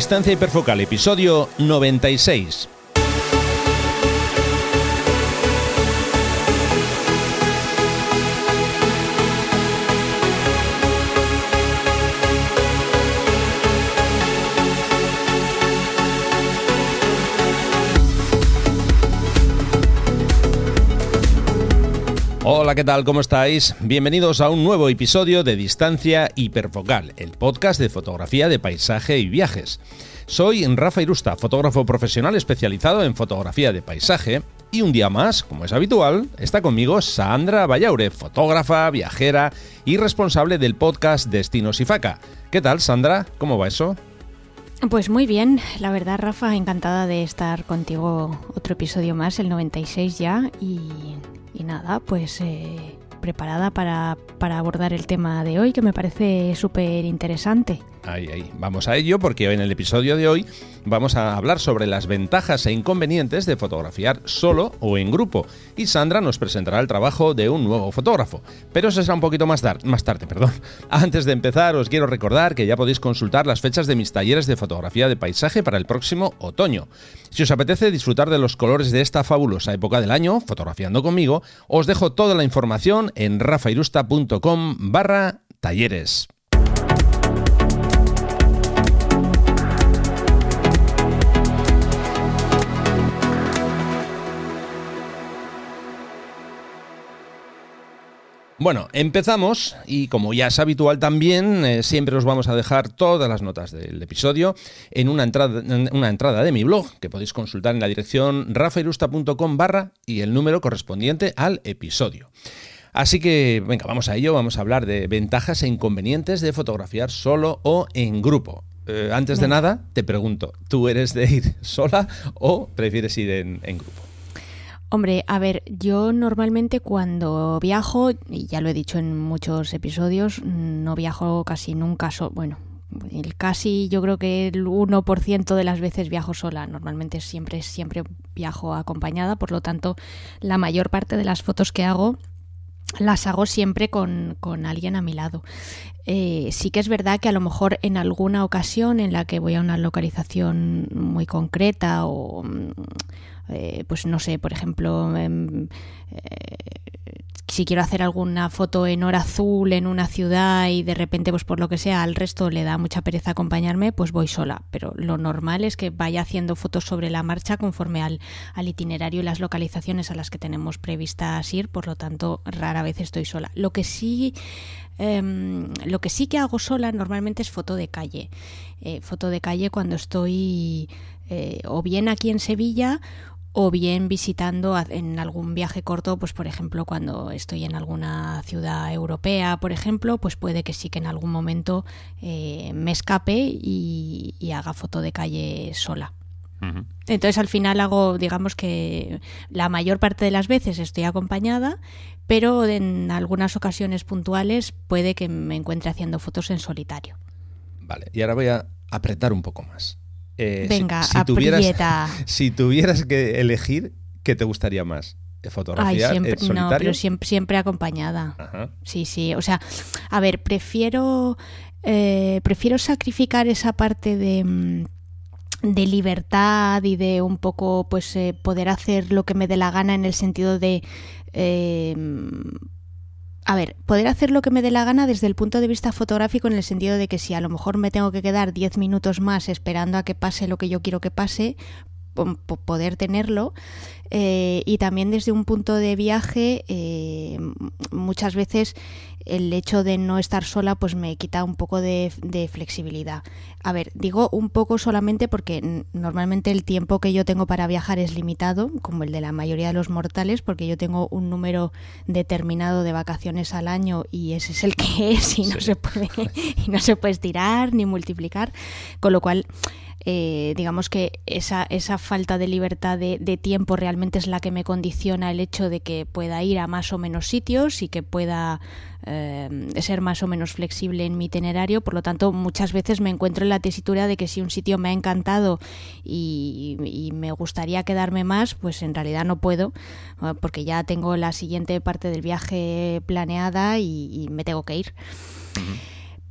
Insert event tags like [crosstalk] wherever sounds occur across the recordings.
Distancia hiperfocal, episodio 96. Hola, ¿qué tal? ¿Cómo estáis? Bienvenidos a un nuevo episodio de Distancia Hiperfocal, el podcast de fotografía de paisaje y viajes. Soy Rafa Irusta, fotógrafo profesional especializado en fotografía de paisaje, y un día más, como es habitual, está conmigo Sandra Vallaure, fotógrafa, viajera y responsable del podcast Destinos y Faca. ¿Qué tal, Sandra? ¿Cómo va eso? Pues muy bien, la verdad Rafa, encantada de estar contigo otro episodio más, el 96 ya, y y nada, pues eh, preparada para, para abordar el tema de hoy, que me parece súper interesante. Ahí, ahí. Vamos a ello porque hoy en el episodio de hoy vamos a hablar sobre las ventajas e inconvenientes de fotografiar solo o en grupo. Y Sandra nos presentará el trabajo de un nuevo fotógrafo. Pero eso será un poquito más, más tarde. Perdón. [laughs] Antes de empezar, os quiero recordar que ya podéis consultar las fechas de mis talleres de fotografía de paisaje para el próximo otoño. Si os apetece disfrutar de los colores de esta fabulosa época del año, fotografiando conmigo, os dejo toda la información en rafairusta.com barra talleres. Bueno, empezamos y como ya es habitual también, eh, siempre os vamos a dejar todas las notas del episodio en una entrada, una entrada de mi blog que podéis consultar en la dirección rafairusta.com barra y el número correspondiente al episodio. Así que, venga, vamos a ello, vamos a hablar de ventajas e inconvenientes de fotografiar solo o en grupo. Eh, antes de nada, te pregunto, ¿tú eres de ir sola o prefieres ir en grupo? Hombre, a ver, yo normalmente cuando viajo, y ya lo he dicho en muchos episodios, no viajo casi nunca solo. Bueno, el casi yo creo que el 1% de las veces viajo sola. Normalmente siempre, siempre viajo acompañada, por lo tanto, la mayor parte de las fotos que hago las hago siempre con, con alguien a mi lado. Eh, sí que es verdad que a lo mejor en alguna ocasión en la que voy a una localización muy concreta o eh, pues no sé, por ejemplo, em, eh, si quiero hacer alguna foto en hora azul en una ciudad y de repente, pues por lo que sea, al resto le da mucha pereza acompañarme, pues voy sola. Pero lo normal es que vaya haciendo fotos sobre la marcha conforme al, itinerario y las localizaciones a las que tenemos previstas ir, por lo tanto, rara vez estoy sola. Lo que sí em, lo que sí que hago sola normalmente es foto de calle. Eh, foto de calle cuando estoy o bien aquí en Sevilla o bien visitando en algún viaje corto, pues por ejemplo cuando estoy en alguna ciudad europea, por ejemplo, pues puede que sí que en algún momento eh, me escape y, haga foto de calle sola. Entonces al final hago, digamos que la mayor parte de las veces estoy acompañada, pero en algunas ocasiones puntuales puede que me encuentre haciendo fotos en solitario. Vale, y ahora voy a apretar un poco más. Eh, Venga, si, tuvieras, [laughs] si tuvieras que elegir, ¿qué te gustaría más? ¿Fotografía siempre, solitario? No, pero siempre, siempre acompañada. Sí, sí. O sea, a ver, prefiero, eh, prefiero sacrificar esa parte de mm, de libertad y de un poco pues eh, poder hacer lo que me dé la gana en el sentido de a ver, poder hacer lo que me dé la gana desde el punto de vista fotográfico en el sentido de que si a lo mejor me tengo que quedar 10 minutos más esperando a que pase lo que yo quiero que pase, poder tenerlo. Eh, y también desde un punto de viaje eh, muchas veces el hecho de no estar sola pues me quita un poco de, flexibilidad. A ver, digo un poco solamente porque normalmente el tiempo que yo tengo para viajar es limitado, como el de la mayoría de los mortales, porque yo tengo un número determinado de vacaciones al año y ese es el que es y no se puede [laughs] y no se puede estirar ni multiplicar, con lo cual eh, digamos que esa, esa falta de libertad de, tiempo realmente es la que me condiciona el hecho de que pueda ir a más o menos sitios y que pueda eh, ser más o menos flexible en mi itinerario. Por lo tanto, muchas veces me encuentro en la tesitura de que si un sitio me ha encantado y, me gustaría quedarme más, pues en realidad no puedo, eh, porque ya tengo la siguiente parte del viaje planeada y, me tengo que ir.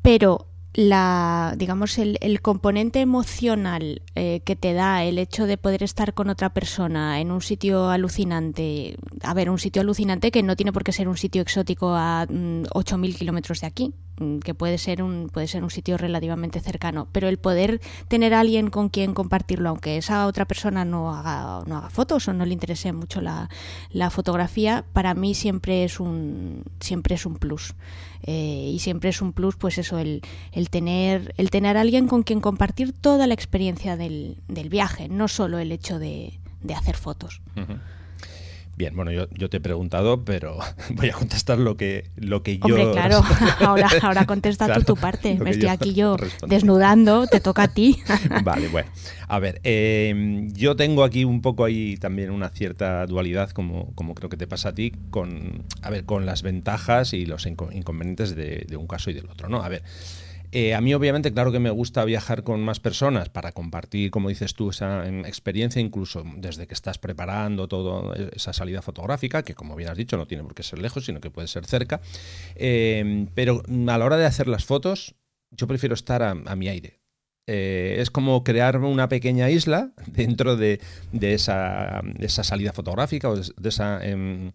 Pero la digamos el, el componente emocional eh, que te da el hecho de poder estar con otra persona en un sitio alucinante a ver un sitio alucinante que no tiene por qué ser un sitio exótico a mm, 8.000 kilómetros de aquí que puede ser un puede ser un sitio relativamente cercano. Pero el poder tener a alguien con quien compartirlo aunque esa otra persona no haga no haga fotos o no le interese mucho la, la fotografía para mí siempre es un siempre es un plus. Eh, y siempre es un plus pues eso el, el tener el tener a alguien con quien compartir toda la experiencia del, del viaje no solo el hecho de, de hacer fotos. Ujú. Bien, bueno, yo, yo te he preguntado, pero [laughs] voy a contestar lo que, lo que yo... Hombre, claro, [laughs] ahora, ahora contesta Claro, tú tu parte. Me estoy yo aquí yo desnudando, te toca a ti. [laughs] Vale, bueno. A ver, eh, yo tengo aquí un poco ahí también una cierta dualidad, como, como creo que te pasa a ti, con, a ver, con las ventajas y los inco- inconvenientes de, de un caso y del otro, ¿no? A ver, eh, a mí obviamente, claro que me gusta viajar con más personas para compartir, como dices tú, esa em, experiencia, incluso desde que estás preparando toda esa salida fotográfica, que como bien has dicho, no tiene por qué ser lejos, sino que puede ser cerca. Eh, pero mm, a la hora de hacer las fotos, yo prefiero estar a, mi aire. Eh, es como crear una pequeña isla [laughs] dentro de, esa, salida fotográfica o de, de esa em,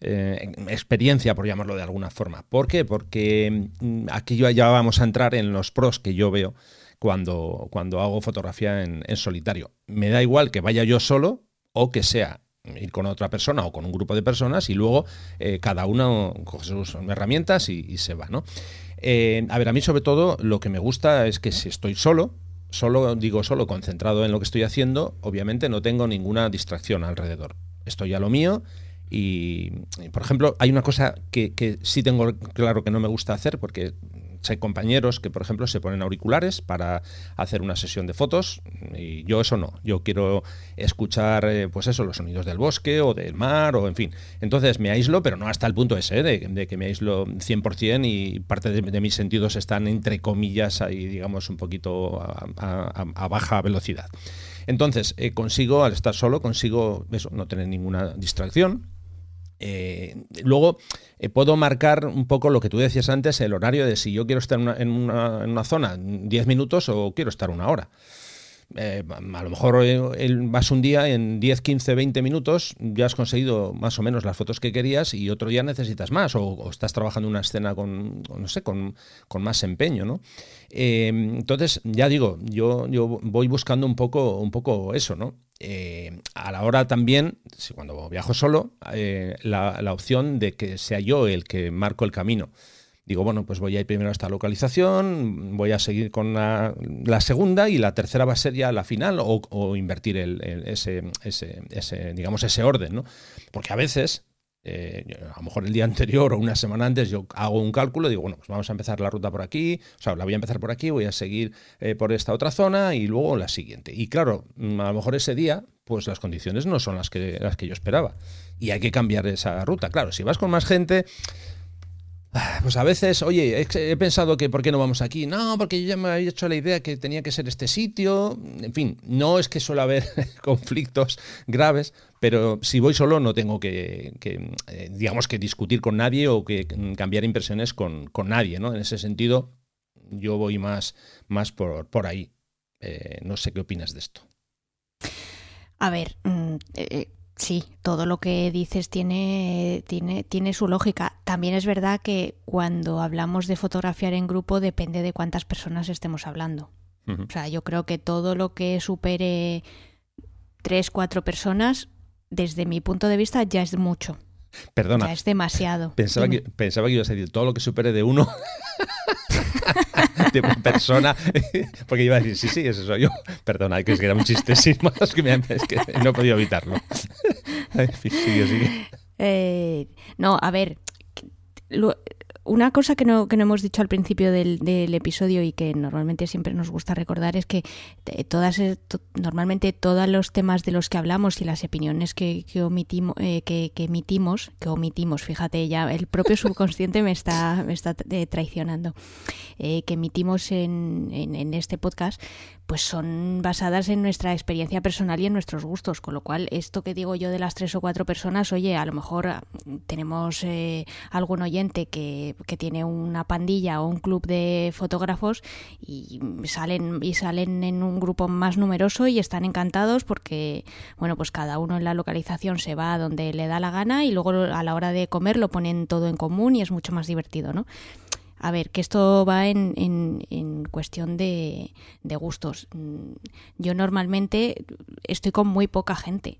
eh, experiencia, por llamarlo de alguna forma. ¿Por qué? Porque mm, aquí ya- vamos a entrar en los pros que yo veo cuando, cuando hago fotografía en, solitario. Me da igual que vaya yo solo o que sea ir con otra persona o con un grupo de personas y luego eh, cada uno coge sus herramientas y, y se va, ¿no? Eh, a ver, a mí sobre todo lo que me gusta es que si estoy solo, solo digo solo, concentrado en lo que estoy haciendo, obviamente no tengo ninguna distracción alrededor. Estoy a lo mío y, por ejemplo, hay una cosa que, que sí tengo claro que no me gusta hacer porque hay compañeros que, por ejemplo, se ponen auriculares para hacer una sesión de fotos y yo eso no. Yo quiero escuchar, eh, pues eso, los sonidos del bosque o del mar o en fin. Entonces me aíslo, pero no hasta el punto ese, ¿eh? de, de que me aíslo 100% y parte de, mis sentidos están, entre comillas, ahí, digamos, un poquito a baja velocidad. Entonces, eh, consigo, al estar solo, consigo eso, no tener ninguna distracción. Eh, luego eh, puedo marcar un poco lo que tú decías antes, el horario de si yo quiero estar una, en una- en una zona 10 minutos o quiero estar una hora. Eh, a lo mejor vas un día en 10, 15, 20 minutos, ya has conseguido más o menos las fotos que querías y otro día necesitas más o, estás trabajando una escena con, no sé, con, con más empeño, ¿no? Eh, entonces, ya digo, yo, yo voy buscando un poco, un poco eso, ¿no? Eh, a la hora también, cuando viajo solo, eh, la, la opción de que sea yo el que marco el camino. Digo, bueno, pues voy a ir primero a esta localización, voy a seguir con la, segunda y la tercera va a ser ya la final o, invertir el, ese, digamos, ese orden, ¿no? Porque a veces, eh, a lo mejor el día [laughs] anterior o una semana antes yo hago un cálculo, digo, bueno, pues vamos a empezar la ruta por aquí, o sea, la voy a empezar por aquí, voy a seguir eh, por esta otra zona y luego la siguiente. Y claro, mm, a lo mejor ese día, pues las condiciones no son las que, las que yo esperaba. Y hay que cambiar esa ruta. Claro, si vas con más gente, Pues a veces, oye, he pensado que ¿por qué no vamos aquí? No, porque yo ya me había hecho la idea que tenía que ser este sitio. En fin, no es que suele haber [laughs] conflictos graves, pero si voy solo no tengo que, que, eh, digamos, que discutir con nadie o que mm, cambiar impresiones con, con nadie, ¿no? En ese sentido, yo voy más, más por, por ahí. Eh, no sé qué opinas de esto. A ver, mm, eh, sí, todo lo que dices tiene, tiene, tiene su lógica. También es verdad que cuando hablamos de fotografiar en grupo depende de cuántas personas estemos hablando. O sea, yo creo que todo lo que supere tres, cuatro personas, desde mi punto de vista, ya es mucho. Perdona, Ya es demasiado. Pensaba Dime. que, pensaba que ibas a decir todo lo que supere de uno [laughs] de persona. [laughs] Porque iba a decir, sí, sí, ese soy yo. Perdona, que es que era un chiste [laughs] sin más, que, me, es que no he podido evitarlo. Sigue, sigue. Eh, no, a ver, una cosa que no, que no hemos dicho al principio del, del episodio y que normalmente siempre nos gusta recordar es que eh, todas to- normalmente todos los temas de los que hablamos y las opiniones que, que omitimos eh, que, que emitimos que omitimos fíjate ya el propio subconsciente me está me está eh, traicionando eh, que emitimos en, en, en este podcast pues son basadas en nuestra experiencia personal y en nuestros gustos, con lo cual esto que digo yo de las tres o cuatro personas, oye, a lo mejor ah, tenemos eh, algún oyente que, que, tiene una pandilla o un club de fotógrafos y salen y salen en un grupo más numeroso y están encantados porque, bueno, pues cada uno en la localización se va a donde le da la gana y luego a la hora de comer lo ponen todo en común y es mucho más divertido, ¿no? A ver, que esto va en, en, cuestión de, de, gustos. Mm, yo normalmente estoy con muy poca gente.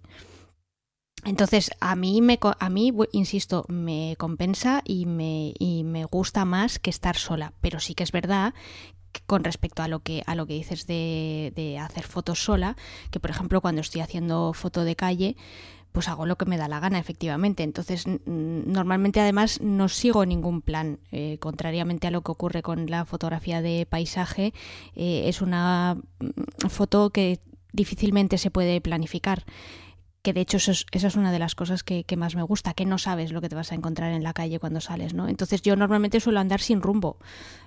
Entonces, a mí, me, a mí, insisto, me compensa y me, y me gusta más que estar sola. Pero sí que es verdad con respecto a lo que a lo que dices de, de, hacer fotos sola, que por ejemplo cuando estoy haciendo foto de calle, pues hago lo que me da la gana, efectivamente. Entonces, normalmente además no sigo ningún plan, eh, contrariamente a lo que ocurre con la fotografía de paisaje, eh, es una mm, foto que difícilmente se puede planificar que de hecho eso es, esa es una de las cosas que, más me gusta, que no sabes lo que te vas a encontrar en la calle cuando sales, ¿no? Entonces yo normalmente suelo andar sin rumbo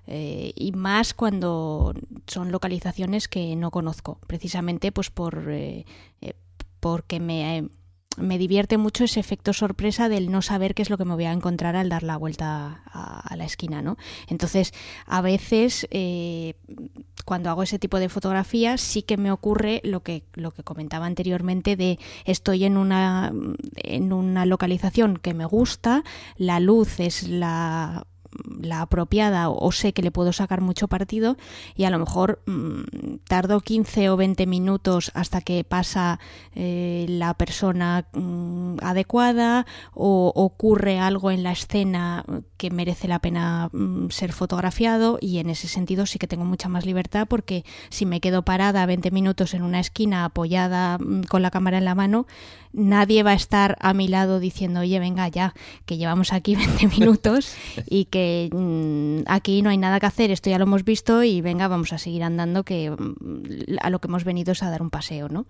eh, y más cuando son localizaciones que no conozco, precisamente pues por porque me me divierte mucho ese efecto sorpresa del no saber qué es lo que me voy a encontrar al dar la vuelta a, la esquina, ¿no? Entonces, a veces, eh, cuando hago ese tipo de fotografías, sí que me ocurre lo que, lo que comentaba anteriormente de estoy en una, en una localización que me gusta, la luz es la la apropiada o sé que le puedo sacar mucho partido y a lo mejor mm, tardo 15 o 20 minutos hasta que pasa eh, la persona mm, adecuada o ocurre algo en la escena que merece la pena mm, ser fotografiado y en ese sentido sí que tengo mucha más libertad porque si me quedo parada 20 minutos en una esquina apoyada con la cámara en la mano nadie va a estar a mi lado diciendo, oye, venga ya, que llevamos aquí [laughs] 20 minutos y que mm, aquí no hay nada que hacer, esto ya lo hemos visto y venga, vamos a seguir andando, que mm, a lo que hemos venido es a dar un paseo, ¿no?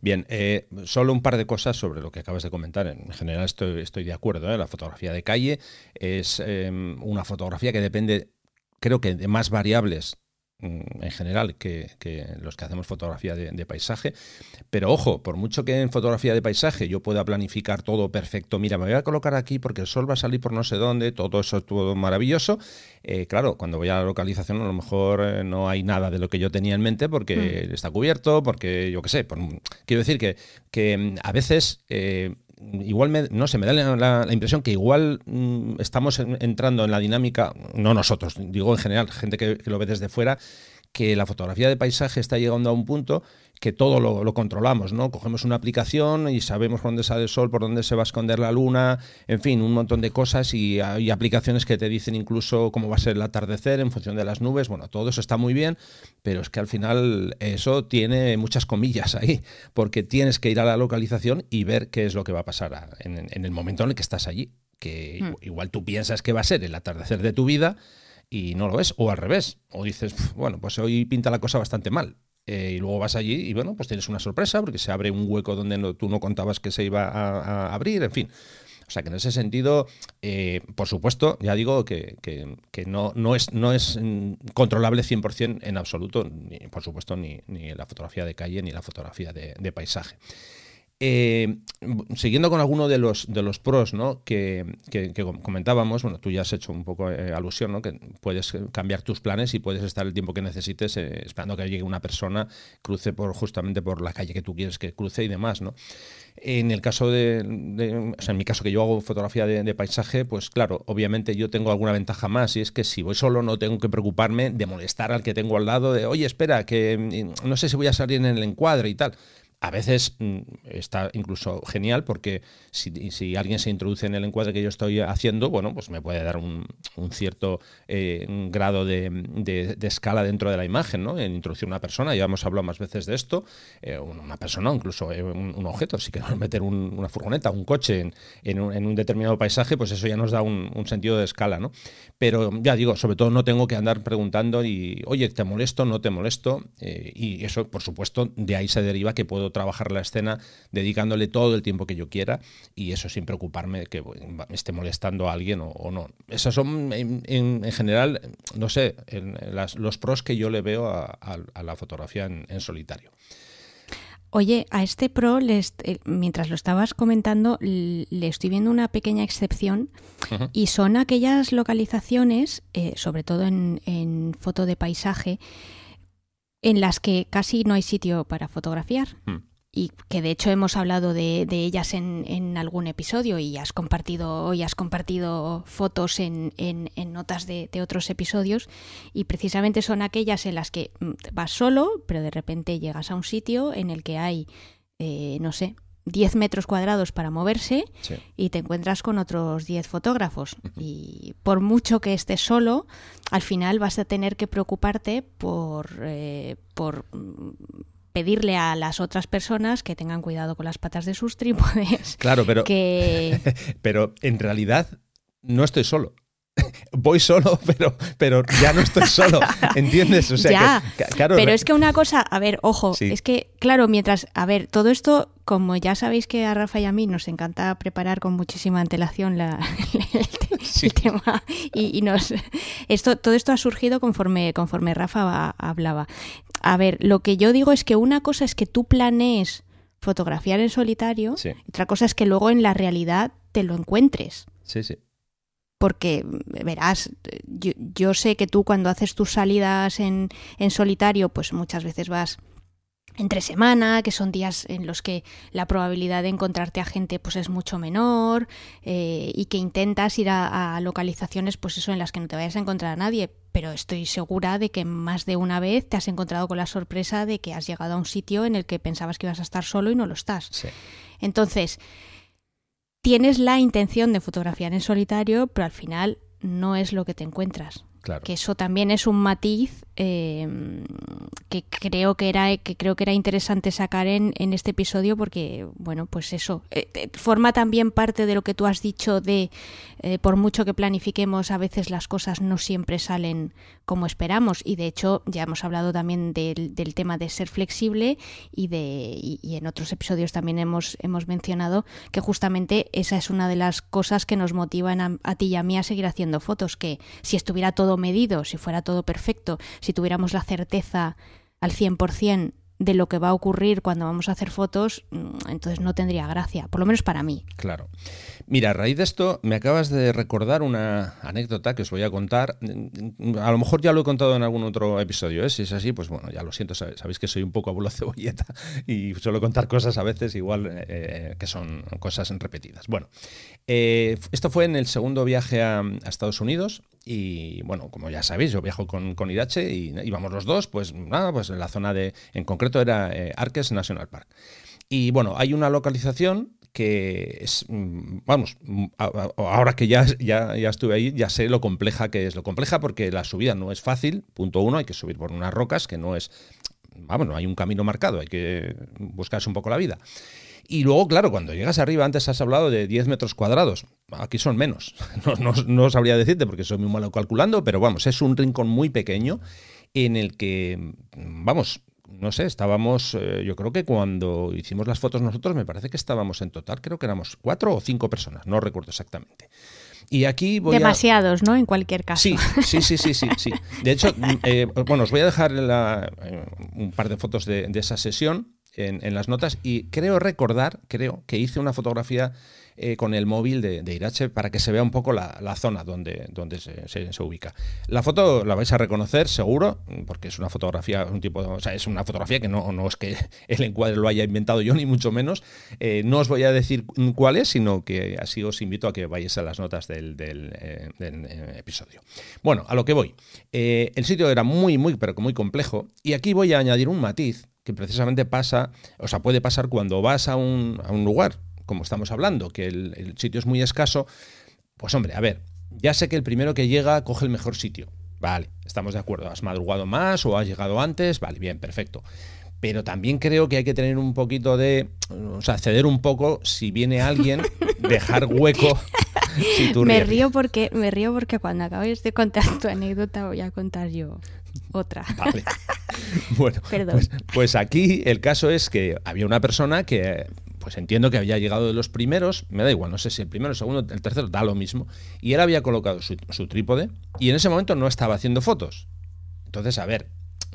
Bien, eh, solo un par de cosas sobre lo que acabas de comentar. En general estoy, estoy de acuerdo. ¿eh? La fotografía de calle es em, una fotografía que depende, creo que, de más variables en general que, los que hacemos fotografía de, paisaje. Pero ojo, por mucho que en fotografía de paisaje yo pueda planificar todo perfecto, mira, me voy a colocar aquí porque el sol va a salir por no sé dónde, todo eso es todo maravilloso. Eh, claro, cuando voy a la localización a lo mejor eh, no hay nada de lo que yo tenía en mente porque mm. está cubierto, porque yo qué sé. quiero decir que, que mm, a veces... Eh, igual me, no sé, me da la, impresión que igual mm, estamos entrando en la dinámica, no nosotros, digo en general, gente que, lo ve desde fuera, que la fotografía de paisaje está llegando a un punto que todo lo, controlamos, ¿no? Cogemos una aplicación y sabemos por dónde sale el sol, por dónde se va a esconder la luna, en fin, un montón de cosas y hay aplicaciones que te dicen incluso cómo va a ser el atardecer en función de las nubes. Bueno, todo eso está muy bien, pero es que al final eso tiene muchas comillas ahí, porque tienes que ir a la localización y ver qué es lo que va a pasar en, el momento en el que estás allí. Que hmm. igual tú piensas que va a ser el atardecer de tu vida y no lo es, o al revés, o dices, bueno, pues hoy pinta la cosa bastante mal, eh, y luego vas allí y bueno, pues tienes una sorpresa porque se abre un hueco donde tú no contabas que se iba a, abrir, en fin. O sea que en ese sentido, eh, por supuesto, ya digo que, no, no, es, no es mm, controlable 100% en absoluto, ni, por supuesto, ni, ni la fotografía de calle ni la fotografía de paisaje. Eh, siguiendo con alguno de los, de los pros ¿no? que, comentábamos, bueno, tú ya has hecho un poco eh, alusión, ¿no? que puedes cambiar tus planes y puedes estar el tiempo que necesites eh, esperando que llegue una persona, cruce por justamente por la calle que tú quieres que cruce y demás. ¿no? En el caso de, o sea, en mi caso que yo hago fotografía de, de, paisaje, pues claro, obviamente yo tengo alguna ventaja más y es que si voy solo no tengo que preocuparme de molestar al que tengo al lado, de, oye, espera, que mm, no sé si voy a salir en el encuadre y tal a veces mm, está incluso genial porque si, alguien se introduce en el encuadre que yo estoy haciendo, bueno, pues me puede dar un, cierto eh, grado de, escala dentro de la imagen, ¿no? En introducir una persona, ya hemos hablado más veces de esto, eh, una persona incluso eh, un, objeto, si queremos meter una furgoneta, un coche en, un, determinado paisaje, pues eso ya nos da un, sentido de escala, ¿no? Pero ya digo, sobre todo no tengo que andar preguntando y, oye, ¿te molesto? ¿No te molesto? y eso, por supuesto, de ahí se deriva que puedo puedo trabajar la escena dedicándole todo el tiempo que yo quiera y eso sin preocuparme de que me esté molestando a alguien o, no. Esos son, en, general, no sé, los pros que yo le veo a, la fotografía en solitario. Oye, a este Pro, eh, mientras lo estabas comentando, le estoy viendo una pequeña excepción y son aquellas localizaciones, eh, sobre todo en, foto de paisaje, en las que casi no hay sitio para fotografiar. Hmm y que de hecho hemos hablado de, ellas en, algún episodio y has compartido hoy has compartido fotos en, notas de, otros episodios y precisamente son aquellas en las que mm, vas solo pero de repente llegas a un sitio en el que hay eh, no sé 10 metros cuadrados para moverse y te encuentras con otros 10 fotógrafos. Y por mucho que estés solo, al final vas a tener que preocuparte por, eh, por mm, pedirle a las otras personas que tengan cuidado con las patas de sus trípodes. Claro, pero, que... [laughs] pero en realidad no estoy solo. Voy solo, [laughs] pero, pero ya no estoy solo, [laughs] ¿entiendes? O sea, claro, pero es que una cosa, a ver, ojo, es que, claro, mientras, a ver, todo esto, como ya sabéis que a Rafa y a mí nos encanta preparar con muchísima antelación la, [laughs] el, tema y, nos, esto, todo esto ha surgido conforme, conforme Rafa hablaba. A ver, lo que yo digo es que una cosa es que tú planees fotografiar en solitario, otra cosa es que luego en la realidad te lo encuentres. Sí, sí. Porque, verás, yo, sé que tú cuando haces tus salidas en, en solitario, pues muchas veces vas entre semana, que son días en los que la probabilidad de encontrarte a gente pues es mucho menor eh, y que intentas ir a, localizaciones pues eso en las que no te vayas a encontrar a nadie, pero estoy segura de que más de una vez te has encontrado con la sorpresa de que has llegado a un sitio en el que pensabas que ibas a estar solo y no lo estás. Entonces, tienes la intención de fotografiar en solitario, pero al final no es lo que te encuentras. Que eso también es un matiz eh, que creo que era que creo que era interesante sacar en, en este episodio porque bueno pues eso eh, eh, forma también parte de lo que tú has dicho de por mucho que planifiquemos a veces las cosas no siempre salen como esperamos. Y de hecho ya hemos hablado también del, del tema de ser flexible y de y, en otros episodios también hemos hemos mencionado que justamente esa es una de las cosas que nos motivan a, a ti y a mí a seguir haciendo fotos que si estuviera todo medido si fuera todo perfecto si tuviéramos la certeza al 100% de lo que va a ocurrir cuando vamos a hacer fotos, mm, entonces no tendría gracia, por lo menos para mí. Claro. Mira, a raíz de esto me acabas de recordar una anécdota que os voy a contar. A lo mejor ya lo he contado en algún otro episodio, ¿eh? si es así, pues bueno, ya lo siento, sabéis que soy un poco abuelo cebolleta y suelo contar cosas a veces igual eh, que son cosas repetidas. Bueno, eh, esto fue en el segundo viaje a Estados Unidos y bueno, como ya sabéis, yo viajo con, con Irache y íbamos los dos, pues nada, pues en la zona de, en concreto era eh, Arques National Park. Y bueno, hay una localización que es, mm, vamos, mm, ahora que ya, ya, ya, estuve ahí, ya sé lo compleja que es. Lo compleja porque la subida no es fácil, punto uno, hay que subir por unas rocas que no es, vamos, no hay un camino marcado, hay que buscarse un poco la vida. Y luego, claro, cuando llegas arriba, antes has hablado de 10 metros cuadrados. Aquí son menos. [laughs] No, no, sabría decirte porque soy muy malo calculando, pero vamos, es un rincón muy pequeño en el que, vamos, no sé, estábamos, eh, yo creo que cuando hicimos las fotos nosotros, me parece que estábamos en total, creo que éramos cuatro o cinco personas, no recuerdo exactamente. Y aquí voy Demasiados, ¿no? En cualquier caso. Sí, sí, sí, sí, sí. [laughs] De hecho, eh, bueno, os voy a dejar eh, un par de fotos de, de esa sesión en, las notas y creo recordar, creo, que hice una fotografía eh, con el móvil de, Irache para que se vea un poco la, zona donde, donde se, ubica. La foto la vais a reconocer seguro, porque es una fotografía, un tipo, o sea, es una fotografía que no, no es que [laughs] el encuadre lo haya inventado yo, ni mucho menos. Eh, no os voy a decir cuál es, sino que así os invito a que vayáis a las notas del, del, eh, episodio. Bueno, a lo que voy. el sitio era muy, muy, pero muy complejo, y aquí voy a añadir un matiz que precisamente pasa, o sea, puede pasar cuando vas a un, a un lugar, como estamos hablando, que el, sitio es muy escaso, pues hombre, a ver, ya sé que el primero que llega coge el mejor sitio. Vale, estamos de acuerdo. ¿Has madrugado más o has llegado antes? Vale, bien, perfecto. Pero también creo que hay que tener un poquito de. O sea, ceder un poco si viene alguien, [laughs] dejar hueco. [laughs] me río porque me río porque cuando acabes de contar tu anécdota voy a contar yo. otra. Vale. [laughs] Bueno, pues, pues, aquí el caso es que había una persona que, pues entiendo que había llegado de los primeros, me da igual, no sé si el primero, el segundo, el tercero, da lo mismo, y él había colocado su, trípode y en ese momento no estaba haciendo fotos. Entonces, a ver,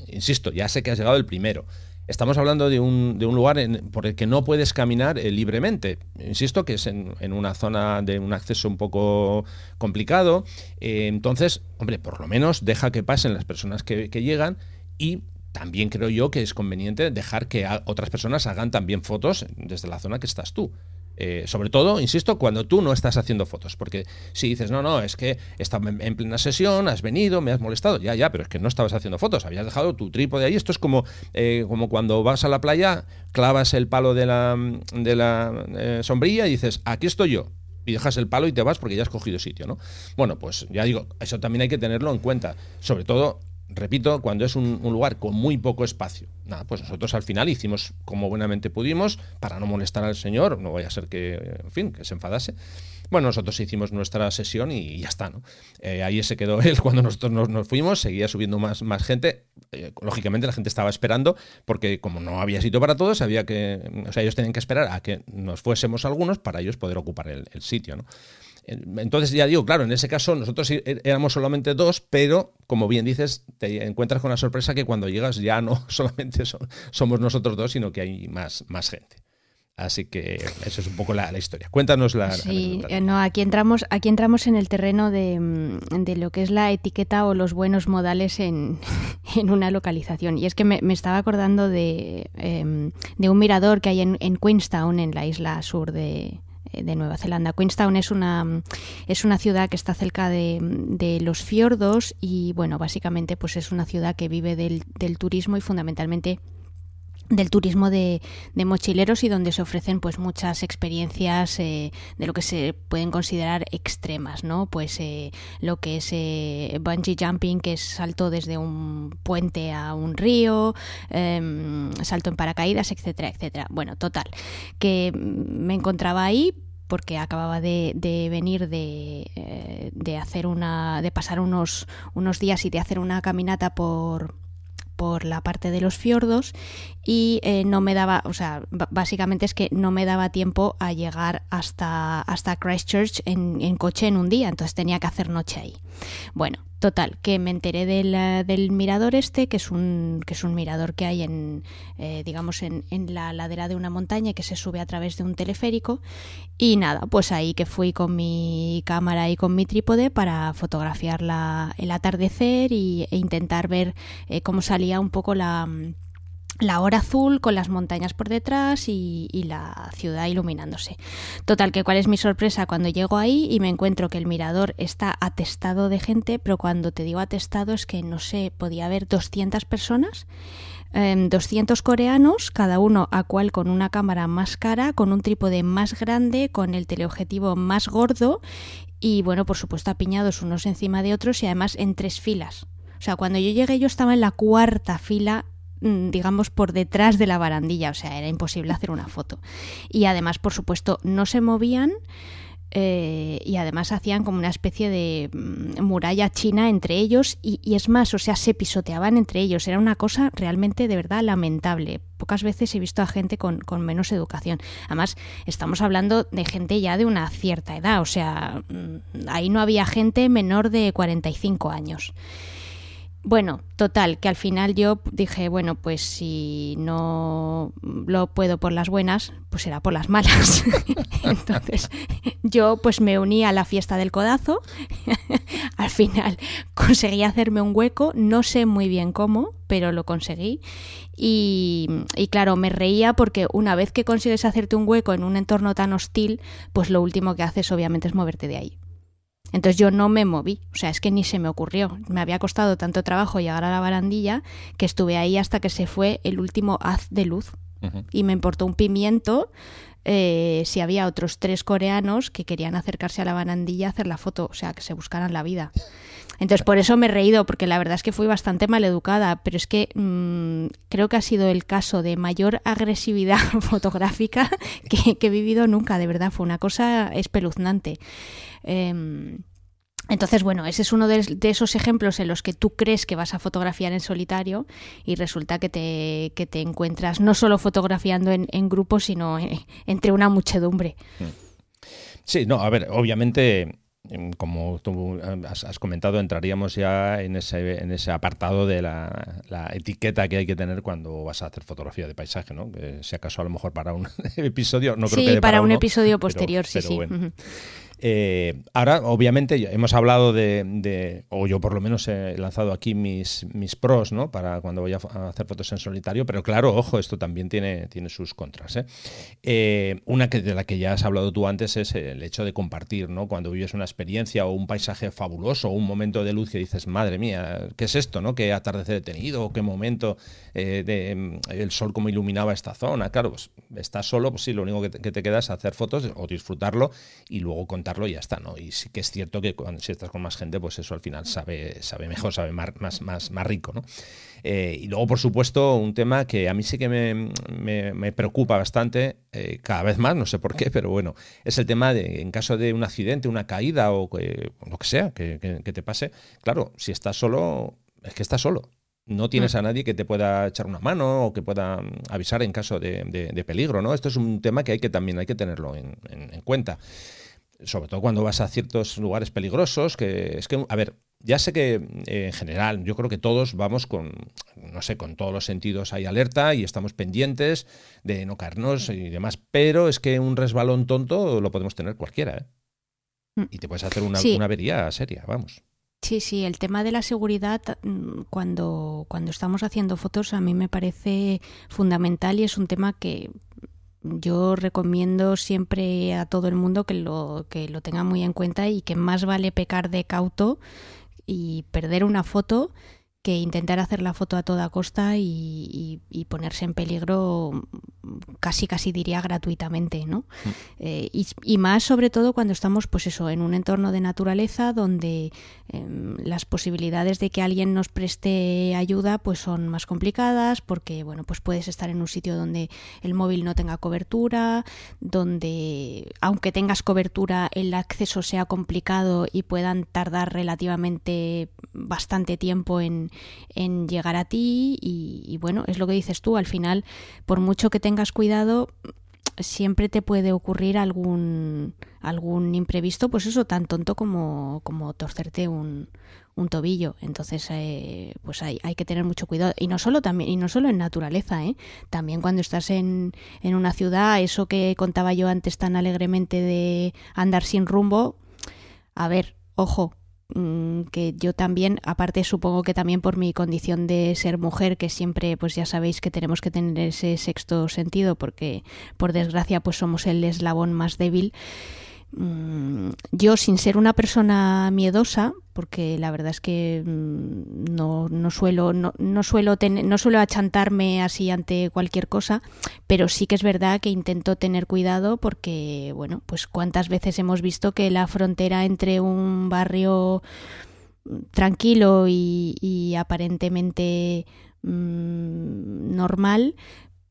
insisto, ya sé que has llegado el primero. Estamos hablando de un, de un lugar por el que no puedes caminar eh, libremente. Insisto que es en, una zona de un acceso un poco complicado. Eh, entonces, hombre, por lo menos deja que pasen las personas que, que llegan y también creo yo que es conveniente dejar que otras personas hagan también fotos desde la zona que estás tú. Eh, sobre todo, insisto, cuando tú no estás haciendo fotos. Porque si dices, no, no, es que estaba en plena sesión, has venido, me has molestado, ya, ya, pero es que no estabas haciendo fotos, habías dejado tu trípode ahí. Esto es como, eh, como cuando vas a la playa, clavas el palo de la, de la eh, sombrilla y dices, aquí estoy yo. Y dejas el palo y te vas porque ya has cogido sitio, ¿no? Bueno, pues ya digo, eso también hay que tenerlo en cuenta. Sobre todo repito, cuando es un, lugar con muy poco espacio. Nada, pues nosotros al final hicimos como buenamente pudimos para no molestar al señor, no vaya a ser que, en fin, que se enfadase. Bueno, nosotros hicimos nuestra sesión y ya está, ¿no? Eh, ahí se quedó [laughs] él cuando nosotros nos, fuimos, seguía subiendo más, más gente. Eh, lógicamente la gente estaba esperando porque como no había sitio para todos, había que, o sea, ellos tenían que esperar a que nos fuésemos algunos para ellos poder ocupar el, el sitio, ¿no? Entonces, ya digo, claro, en ese caso nosotros er, éramos solamente dos, pero como bien dices, te encuentras con la sorpresa que cuando llegas ya no [laughs] solamente somos nosotros dos, sino que hay más, más gente. Así que eso es un poco la, historia. Cuéntanos la. Sí, eh, no, aquí entramos, aquí entramos en el terreno de, de, lo que es la etiqueta o los buenos modales en, [laughs] en una localización. Y es que me, estaba acordando de, em, de, un mirador que hay en, en Queenstown, en la isla sur de, de Nueva Zelanda. Queenstown es una, es una ciudad que está cerca de, de, los fiordos y bueno, básicamente pues es una ciudad que vive del, del turismo y fundamentalmente del turismo de, mochileros y donde se ofrecen pues muchas experiencias eh, de lo que se pueden considerar extremas no pues eh, lo que es eh, bungee jumping que es salto desde un puente a un río em, salto en paracaídas etcétera etcétera. Bueno total que me encontraba ahí porque acababa de, de venir de, de hacer una de pasar unos unos días y de hacer una caminata por por la parte de los fiordos y eh, no me daba, o sea, básicamente es que no me daba tiempo a llegar hasta, hasta Christchurch en, en coche en un día, entonces tenía que hacer noche ahí. Bueno, Total, que me enteré del, mirador este, que es un, que es un mirador que hay en, eh, digamos, en, en, la ladera de una montaña que se sube a través de un teleférico. Y nada, pues ahí que fui con mi cámara y con mi trípode para fotografiar la, el atardecer y, e intentar ver eh, cómo salía un poco la la hora azul con las montañas por detrás y, la ciudad iluminándose. Total, que cuál es mi sorpresa cuando llego ahí y me encuentro que el mirador está atestado de gente, pero cuando te digo atestado es que no sé, podía haber 200 personas. 200 em, coreanos, cada uno a cual con una cámara más cara, con un trípode más grande, con el teleobjetivo más gordo y bueno, por supuesto apiñados unos encima de otros y además en tres filas. O sea, cuando yo llegué yo estaba en la cuarta fila digamos, por detrás de la barandilla, o sea, era imposible hacer una foto. Y además, por supuesto, no se movían. Eh, y además hacían como una especie de mm, muralla china entre ellos y, es más, o sea, se pisoteaban entre ellos. Era una cosa realmente de verdad lamentable. Pocas veces he visto a gente con, con menos educación. Además, estamos hablando de gente ya de una cierta edad, o sea, mm, ahí no había gente menor de 45 años. Bueno, total, que al final yo dije, bueno, pues si no lo puedo por las buenas, pues será por las malas. [laughs] Entonces yo pues me uní a la fiesta del codazo. [laughs] al final conseguí hacerme un hueco, no sé muy bien cómo, pero lo conseguí. Y, y, claro, me reía porque una vez que consigues hacerte un hueco en un entorno tan hostil, pues lo último que haces obviamente es moverte de ahí. Entonces yo no me moví, o sea, es que ni se me ocurrió. Me había costado tanto trabajo llegar a la barandilla que estuve ahí hasta que se fue el último haz de luz. Y me importó un pimiento eh, si había otros tres coreanos que querían acercarse a la barandilla a hacer la foto, o sea, que se buscaran la vida. Entonces por eso me he reído, porque la verdad es que fui bastante mal educada, pero es que mm, creo que ha sido el caso de mayor agresividad [laughs] fotográfica que, he vivido nunca, de verdad, fue una cosa espeluznante. Em, Entonces, bueno, ese es uno de, esos ejemplos en los que tú crees que vas a fotografiar en solitario y resulta que te, que te encuentras no solo fotografiando en, en grupo, sino eh, entre una muchedumbre. Sí, no, a ver, obviamente como tú has, comentado, entraríamos ya en ese, en ese apartado de la, etiqueta que hay que tener cuando vas a hacer fotografía de paisaje, ¿no? Que si acaso a lo mejor para un [laughs] episodio, no creo que para, para un episodio posterior, sí, sí. Eh, ahora, obviamente, hemos hablado de, o yo por lo menos he lanzado aquí mis, mis pros, ¿no? Para cuando voy a hacer fotos en solitario, pero claro, ojo, esto también tiene, tiene sus contras. ¿eh? Eh, una que, de la que ya has hablado tú antes es el hecho de compartir, ¿no? Cuando vives una experiencia o un paisaje fabuloso, o un momento de luz que dices, madre mía, ¿qué es esto, no? ¿Qué atardecer detenido? ¿Qué momento de, el sol como iluminaba esta zona? Claro, pues estás solo, pues sí, lo único que te, que te queda es hacer fotos o disfrutarlo y luego contar y ya está, ¿no? Y sí que es cierto que cuando, si estás con más gente, pues eso al final sabe, sabe mejor, sabe más, más, más, rico, ¿no? Eh, y luego, por supuesto, un tema que a mí sí que me, preocupa bastante, eh, cada vez más, no sé por qué, pero bueno, es el tema de, en caso de un accidente, una caída o lo que sea que, te pase, claro, si estás solo, es que estás solo no tienes mm. a nadie que te pueda echar una mano o que pueda avisar en caso de, peligro, ¿no? Esto es un tema que hay que también hay que tenerlo en, en cuenta sobre todo cuando vas a ciertos lugares peligrosos, que es que, a ver, ya sé que eh, en general, yo creo que todos vamos con, no sé, con todos los sentidos hay alerta y estamos pendientes de no caernos y demás, pero es que un resbalón tonto lo podemos tener cualquiera, ¿eh? Mm. Y te puedes hacer una, una avería seria, vamos. Sí, sí, el tema de la seguridad mm, cuando, cuando estamos haciendo fotos a mí me parece fundamental y es un tema que yo recomiendo siempre a todo el mundo que lo, que lo tenga muy en cuenta y que más vale pecar de cauto y perder una foto que intentar hacer la foto a toda costa y, ponerse en peligro casi casi diría gratuitamente, ¿no? Mm. Eh, y, más sobre todo cuando estamos, pues eso, en un entorno de naturaleza donde em, las posibilidades de que alguien nos preste ayuda, pues son más complicadas, porque bueno, pues puedes estar en un sitio donde el móvil no tenga cobertura, donde aunque tengas cobertura el acceso sea complicado y puedan tardar relativamente bastante tiempo en, en llegar a ti y, bueno, es lo que dices tú, al final, por mucho que tengas cuidado, siempre te puede ocurrir algún, algún imprevisto, pues eso, tan tonto como, como torcerte un, un tobillo. Entonces, eh, pues hay, hay, que tener mucho cuidado. Y no solo también, y no solo en naturaleza, ¿eh? también cuando estás en, en una ciudad, eso que contaba yo antes tan alegremente de andar sin rumbo, a ver, ojo, que yo también, aparte supongo que también por mi condición de ser mujer, que siempre pues ya sabéis que tenemos que tener ese sexto sentido porque por desgracia pues somos el eslabón más débil, Mm, yo sin ser una persona miedosa, porque la verdad es que mm, no, no suelo, no, no suelo no suelo achantarme así ante cualquier cosa, pero sí que es verdad que intento tener cuidado porque, bueno, pues cuántas veces hemos visto que la frontera entre un barrio tranquilo y, aparentemente mm, normal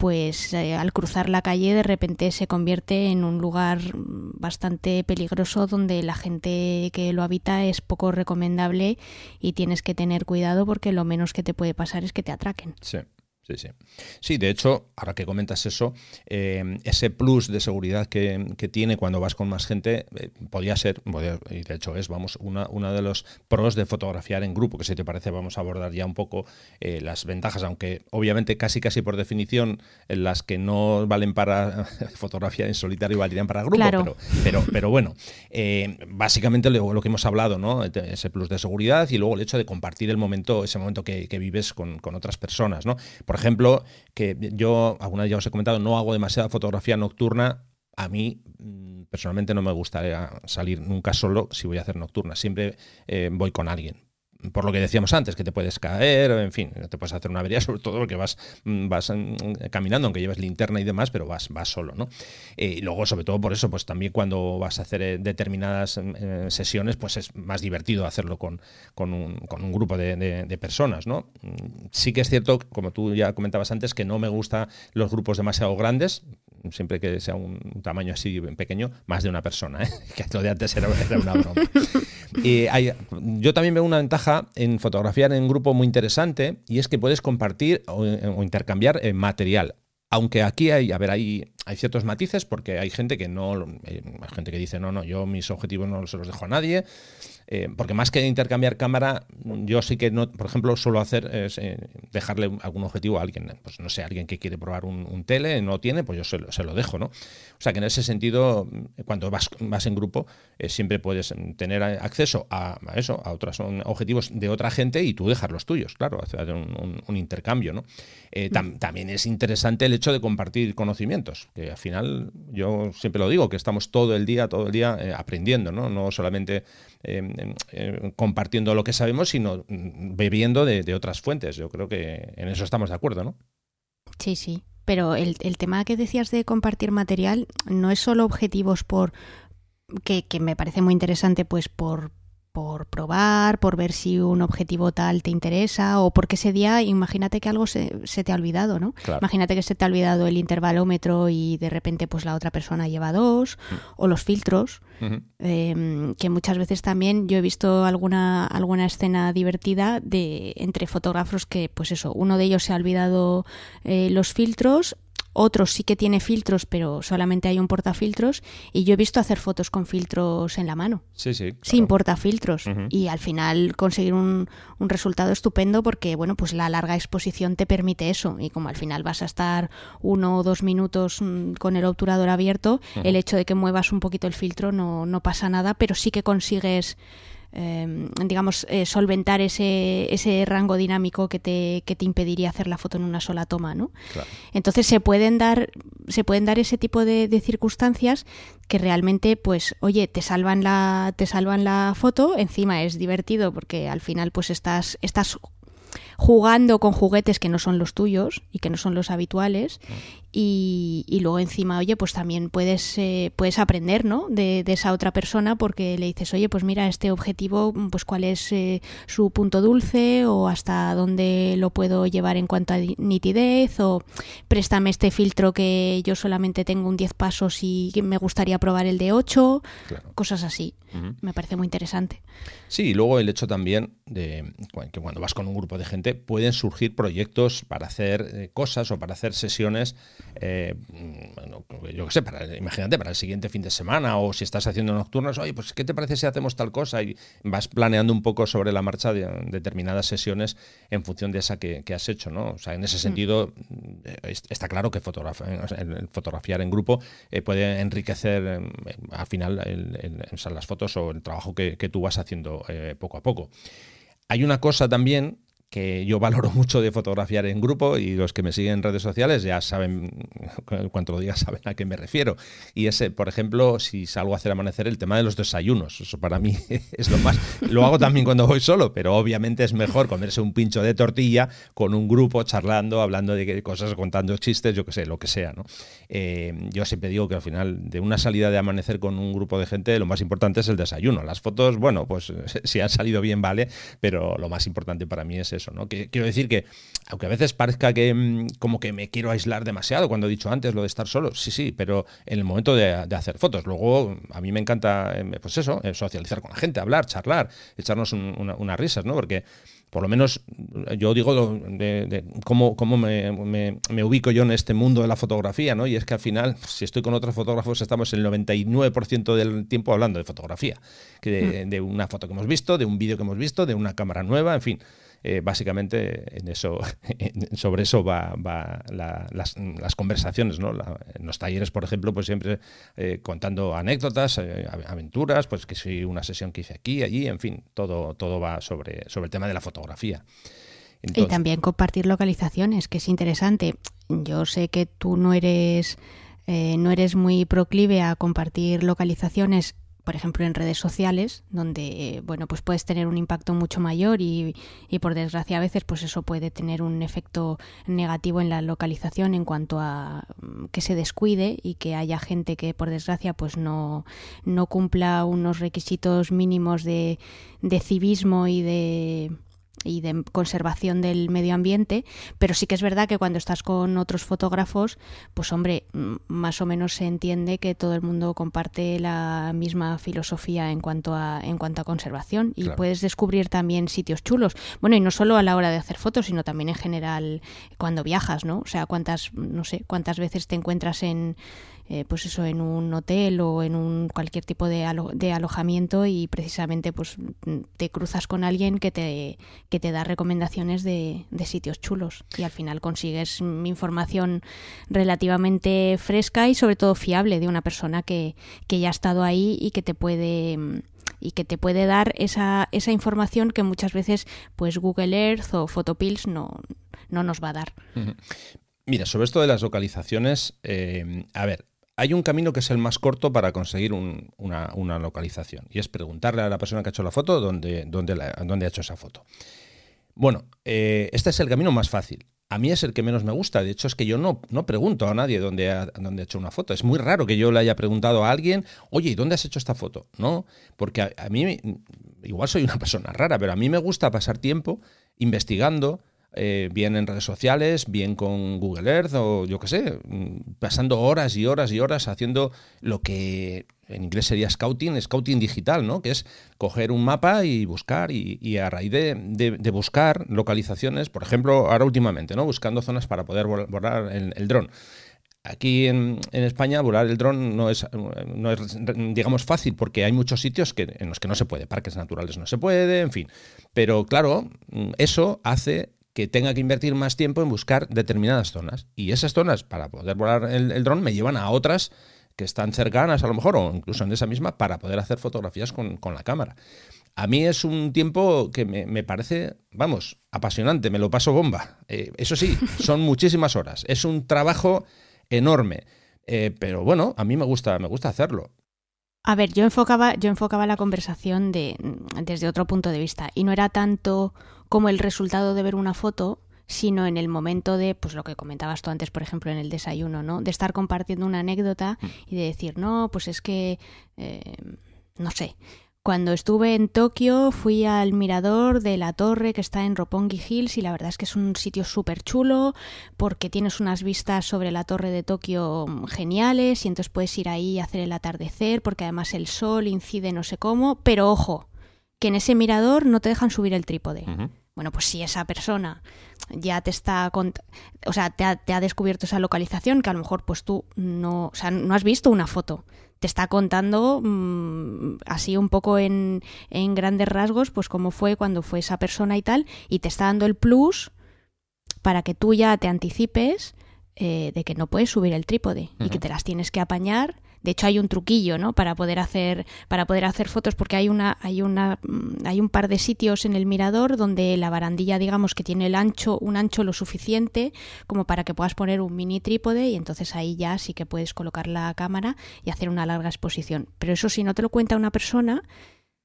pues eh, al cruzar la calle de repente se convierte en un lugar bastante peligroso donde la gente que lo habita es poco recomendable y tienes que tener cuidado porque lo menos que te puede pasar es que te atraquen. Sí. Sí, sí. Sí, de hecho, ahora que comentas eso, eh, ese plus de seguridad que, tiene cuando vas con más gente eh, podría ser, y de hecho es, vamos, una, una de los pros de fotografiar en grupo, que si te parece vamos a abordar ya un poco eh, las ventajas, aunque obviamente casi casi por definición las que no valen para [laughs] fotografía en solitario valdrían para grupo, pero, pero, pero, bueno, básicamente lo, que hemos hablado, ¿no? Ese plus de seguridad y luego el hecho de compartir el momento, ese momento que, vives con, con otras personas, ¿no? Por ejemplo, que yo, alguna vez ya os he comentado, no hago demasiada fotografía nocturna. A mí mm, personalmente no me gustaría salir nunca solo si voy a hacer nocturna. Siempre eh, voy con alguien por lo que decíamos antes, que te puedes caer, en fin, te puedes hacer una avería, [laughs] sobre todo porque vas, mm, vas mm, caminando, aunque lleves linterna y demás, pero vas, vas solo, ¿no? Eh, y luego, sobre todo por eso, pues también cuando vas a hacer eh, determinadas mm, eh, sesiones, pues es más divertido hacerlo con, un, grupo de, personas, ¿no? Sí que es cierto, como tú ya comentabas antes, que no me gustan los grupos demasiado grandes, siempre que sea un tamaño así pequeño, más de una persona, [laughs] que esto de antes era, era una broma. Yo también veo una ventaja en fotografiar en grupo muy interesante y es que puedes compartir o, intercambiar eh, material. Aunque aquí hay, a ver, hay, hay ciertos matices porque hay gente que no, hay gente que dice, no, no, yo mis objetivos no se los dejo a nadie. Eh, porque más que intercambiar cámara, yo sí que, no, por ejemplo, suelo hacer es eh, dejarle algún objetivo a alguien. Pues no sé, alguien que quiere probar un, tele, no tiene, pues yo se lo, se lo, dejo, ¿no? O sea que en ese sentido, cuando vas, vas en grupo, eh, siempre puedes tener acceso a, eso, a otros objetivos de otra gente y tú dejar los tuyos, claro, hacer un, un, intercambio, ¿no? Mm. También es interesante el hecho de compartir conocimientos, que al final yo siempre lo digo, que estamos todo el día, todo el día aprendiendo, ¿no? No solamente eh, compartiendo lo que sabemos, sino mm, bebiendo de, otras fuentes. Yo creo que en eso estamos de acuerdo, ¿no? Sí, sí. Pero el, tema que decías de compartir material no es solo objetivos por que, que me parece muy interesante, pues por, por probar, por ver si un objetivo tal te interesa o porque ese día, imagínate que algo se, te ha olvidado, ¿no? Imagínate que se te ha olvidado el intervalómetro y de repente pues la otra persona lleva dos mm. o los filtros, em, que muchas veces también yo he visto alguna, alguna escena divertida de entre fotógrafos que pues eso, uno de ellos se ha olvidado eh, los filtros otros sí que tiene filtros, pero solamente hay un portafiltros. Y yo he visto hacer fotos con filtros en la mano. Sí, sí. Sin portafiltros. Y al final conseguir un, resultado estupendo porque, bueno, pues la larga exposición te permite eso. Y como al final vas a estar uno o dos minutos mm, con el obturador abierto, el hecho de que muevas un poquito el filtro no, no pasa nada, pero sí que consigues Em, digamos, eh, solventar ese, ese rango dinámico que te, que te impediría hacer la foto en una sola toma, ¿no? Entonces se pueden dar, se pueden dar ese tipo de, circunstancias que realmente, pues, oye, te salvan la, te salvan la foto, encima es divertido porque al final, pues, estás, estás jugando con juguetes que no son los tuyos y que no son los habituales y, y luego encima, oye, pues también puedes, eh, puedes aprender, ¿no? De, de, esa otra persona porque le dices, oye, pues mira, este objetivo, pues cuál es eh, su punto dulce o hasta dónde lo puedo llevar en cuanto a nitidez o préstame este filtro que yo solamente tengo un 10 pasos y me gustaría probar el de 8, cosas así. Me parece muy interesante. Sí, y luego el hecho también de que cuando vas con un grupo de gente pueden surgir proyectos para hacer eh, cosas o para hacer sesiones eh, yo qué sé, para, imagínate, para el siguiente fin de semana o si estás haciendo nocturnos, oye, pues ¿qué te parece si hacemos tal cosa? Y vas planeando un poco sobre la marcha de, determinadas sesiones en función de esa que, has hecho, ¿no? O sea, en ese sentido eh, está claro que el fotografiar en grupo eh, puede enriquecer al final las fotos o el trabajo que, tú vas haciendo poco a poco. Hay una cosa también que yo valoro [laughs] mucho de fotografiar en grupo y los que me siguen en redes sociales ya saben, [laughs] cuanto lo diga, saben a qué me refiero. Y ese, por ejemplo, si salgo a hacer amanecer, el tema de los desayunos. Eso para mí [laughs] es lo más. Lo hago también cuando voy solo, pero obviamente es mejor comerse un pincho de tortilla con un grupo charlando, hablando de cosas, contando chistes, yo qué sé, lo que sea. ¿no? Eh, yo siempre digo que al final de una salida de amanecer con un grupo de gente, lo más importante es el desayuno. Las fotos, bueno, pues si han salido bien, vale, pero lo más importante para mí es eso quiero decir que, aunque a veces parezca que mm, como que me quiero aislar demasiado, cuando he dicho antes lo de estar solo, sí, sí, pero en el momento de, hacer fotos. Luego, a mí me encanta, eh, pues eso, eh, socializar con la gente, hablar, charlar, echarnos unas risas, ¿no? Porque por lo menos yo digo de, cómo, cómo me, ubico yo en este mundo de la fotografía, ¿no? Y es que al final, si estoy con otros fotógrafos, estamos el 99% del tiempo hablando de fotografía, que mm. de, una foto que hemos visto, de un vídeo que hemos visto, de una cámara nueva, en fin. Eh, básicamente en eso, [laughs] sobre eso va, las, conversaciones, ¿no? en los talleres, por ejemplo, pues siempre eh, contando anécdotas, eh, aventuras, pues que si una sesión que hice aquí, allí, en fin, todo, todo va sobre, sobre el tema de la fotografía. y también compartir localizaciones, que es interesante. Yo sé que tú no eres, no eres muy proclive a compartir localizaciones por ejemplo, en redes sociales, donde bueno, pues puedes tener un impacto mucho mayor y, y, por desgracia a veces pues eso puede tener un efecto negativo en la localización en cuanto a mm, que se descuide y que haya gente que por desgracia pues no, no cumpla unos requisitos mínimos de, de civismo y de y de conservación del medio ambiente, pero sí que es verdad que cuando estás con otros fotógrafos, pues hombre, más o menos se entiende que todo el mundo comparte la misma filosofía en cuanto a en cuanto a conservación y puedes descubrir también sitios chulos. Bueno, y no solo a la hora de hacer fotos, sino también en general cuando viajas, ¿no? O sea, cuántas no sé, cuántas veces te encuentras en eh, pues eso, en un hotel o en un cualquier tipo de, de, alojamiento y precisamente pues te cruzas con alguien que te, que te da recomendaciones de, de sitios chulos y al final consigues información relativamente fresca y sobre todo fiable de una persona que, que ya ha estado ahí y que te puede y que te puede dar esa, esa información que muchas veces pues Google Earth o Photopills no, no nos va a dar. Mira, sobre esto de las localizaciones, eh, a ver, hay un camino que es el más corto para conseguir una, localización y es preguntarle a la persona que ha hecho la foto dónde, dónde, dónde ha hecho esa foto. Bueno, eh, este es el camino más fácil. A mí es el que menos me gusta. De hecho, es que yo no, no pregunto a nadie dónde ha, dónde ha hecho una foto. Es muy raro que yo le haya preguntado a alguien, oye, ¿y dónde has hecho esta foto? No, porque a mí, igual soy una persona rara, pero a mí me gusta pasar tiempo investigando, eh, bien en redes sociales, bien con Google Earth o yo qué sé, mm, pasando horas y horas y horas haciendo lo que en inglés sería scouting, scouting digital, ¿no? Que es coger un mapa y buscar y, a raíz de, buscar localizaciones, por ejemplo, ahora últimamente, ¿no? Buscando zonas para poder volar el, dron. Aquí en, España volar el dron no es, no es, digamos, fácil porque hay muchos sitios que, en los que no se puede, parques naturales no se puede, en fin. Pero claro, mm, eso hace que tenga que invertir más tiempo en buscar determinadas zonas. Y esas zonas, para poder volar el, dron, me llevan a otras que están cercanas a lo mejor, o incluso en esa misma, para poder hacer fotografías con, la cámara. A mí es un tiempo que me, parece, vamos, apasionante, me lo paso bomba. Eh, eso sí, [laughs] son muchísimas horas. Es un trabajo enorme. Eh, pero bueno, a mí me gusta, me gusta hacerlo. A ver, yo enfocaba, yo enfocaba la conversación de, desde otro punto de vista. Y no era tanto como el resultado de ver una foto, sino en el momento de, pues lo que comentabas tú antes, por ejemplo, en el desayuno, ¿no? De estar compartiendo una anécdota mm. y de decir, no, pues es que, eh, no sé, cuando estuve en Tokio fui al mirador de la torre que está en Roppongi Hills y la verdad es que es un sitio súper chulo porque tienes unas vistas sobre la torre de Tokio geniales y entonces puedes ir ahí a hacer el atardecer porque además el sol incide no sé cómo, pero ojo, que en ese mirador no te dejan subir el trípode. Bueno, pues si esa persona ya te está, o sea, te ha, descubierto esa localización que a lo mejor pues tú no, o sea, no has visto una foto, te está contando mm, así un poco en, en grandes rasgos, pues cómo fue cuando fue esa persona y tal, y te está dando el plus para que tú ya te anticipes eh, de que no puedes subir el trípode y que te las tienes que apañar de hecho, hay un truquillo, ¿no? Para poder hacer, para poder hacer fotos, porque hay una, hay una, mm, hay un par de sitios en el mirador donde la barandilla, digamos, que tiene el ancho, un ancho lo suficiente como para que puedas poner un mini trípode y entonces ahí ya sí que puedes colocar la cámara y hacer una larga exposición. Pero eso si no te lo cuenta una persona,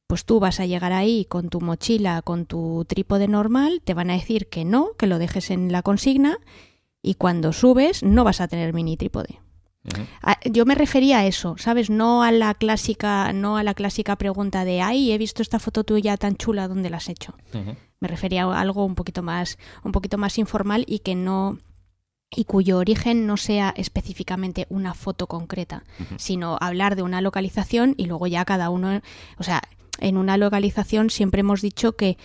pues tú vas a llegar ahí con tu mochila, con tu trípode normal, te van a decir que no, que lo dejes en la consigna y cuando subes no vas a tener mini trípode. Yo me refería a eso, ¿sabes? No a la clásica, no a la clásica pregunta de ay, he visto esta foto tuya tan chula, ¿dónde la has hecho? Me refería a algo un poquito más, un poquito más informal y que no y cuyo origen no sea específicamente una foto concreta, sino hablar de una localización y luego ya cada uno, o sea, en una localización siempre hemos dicho que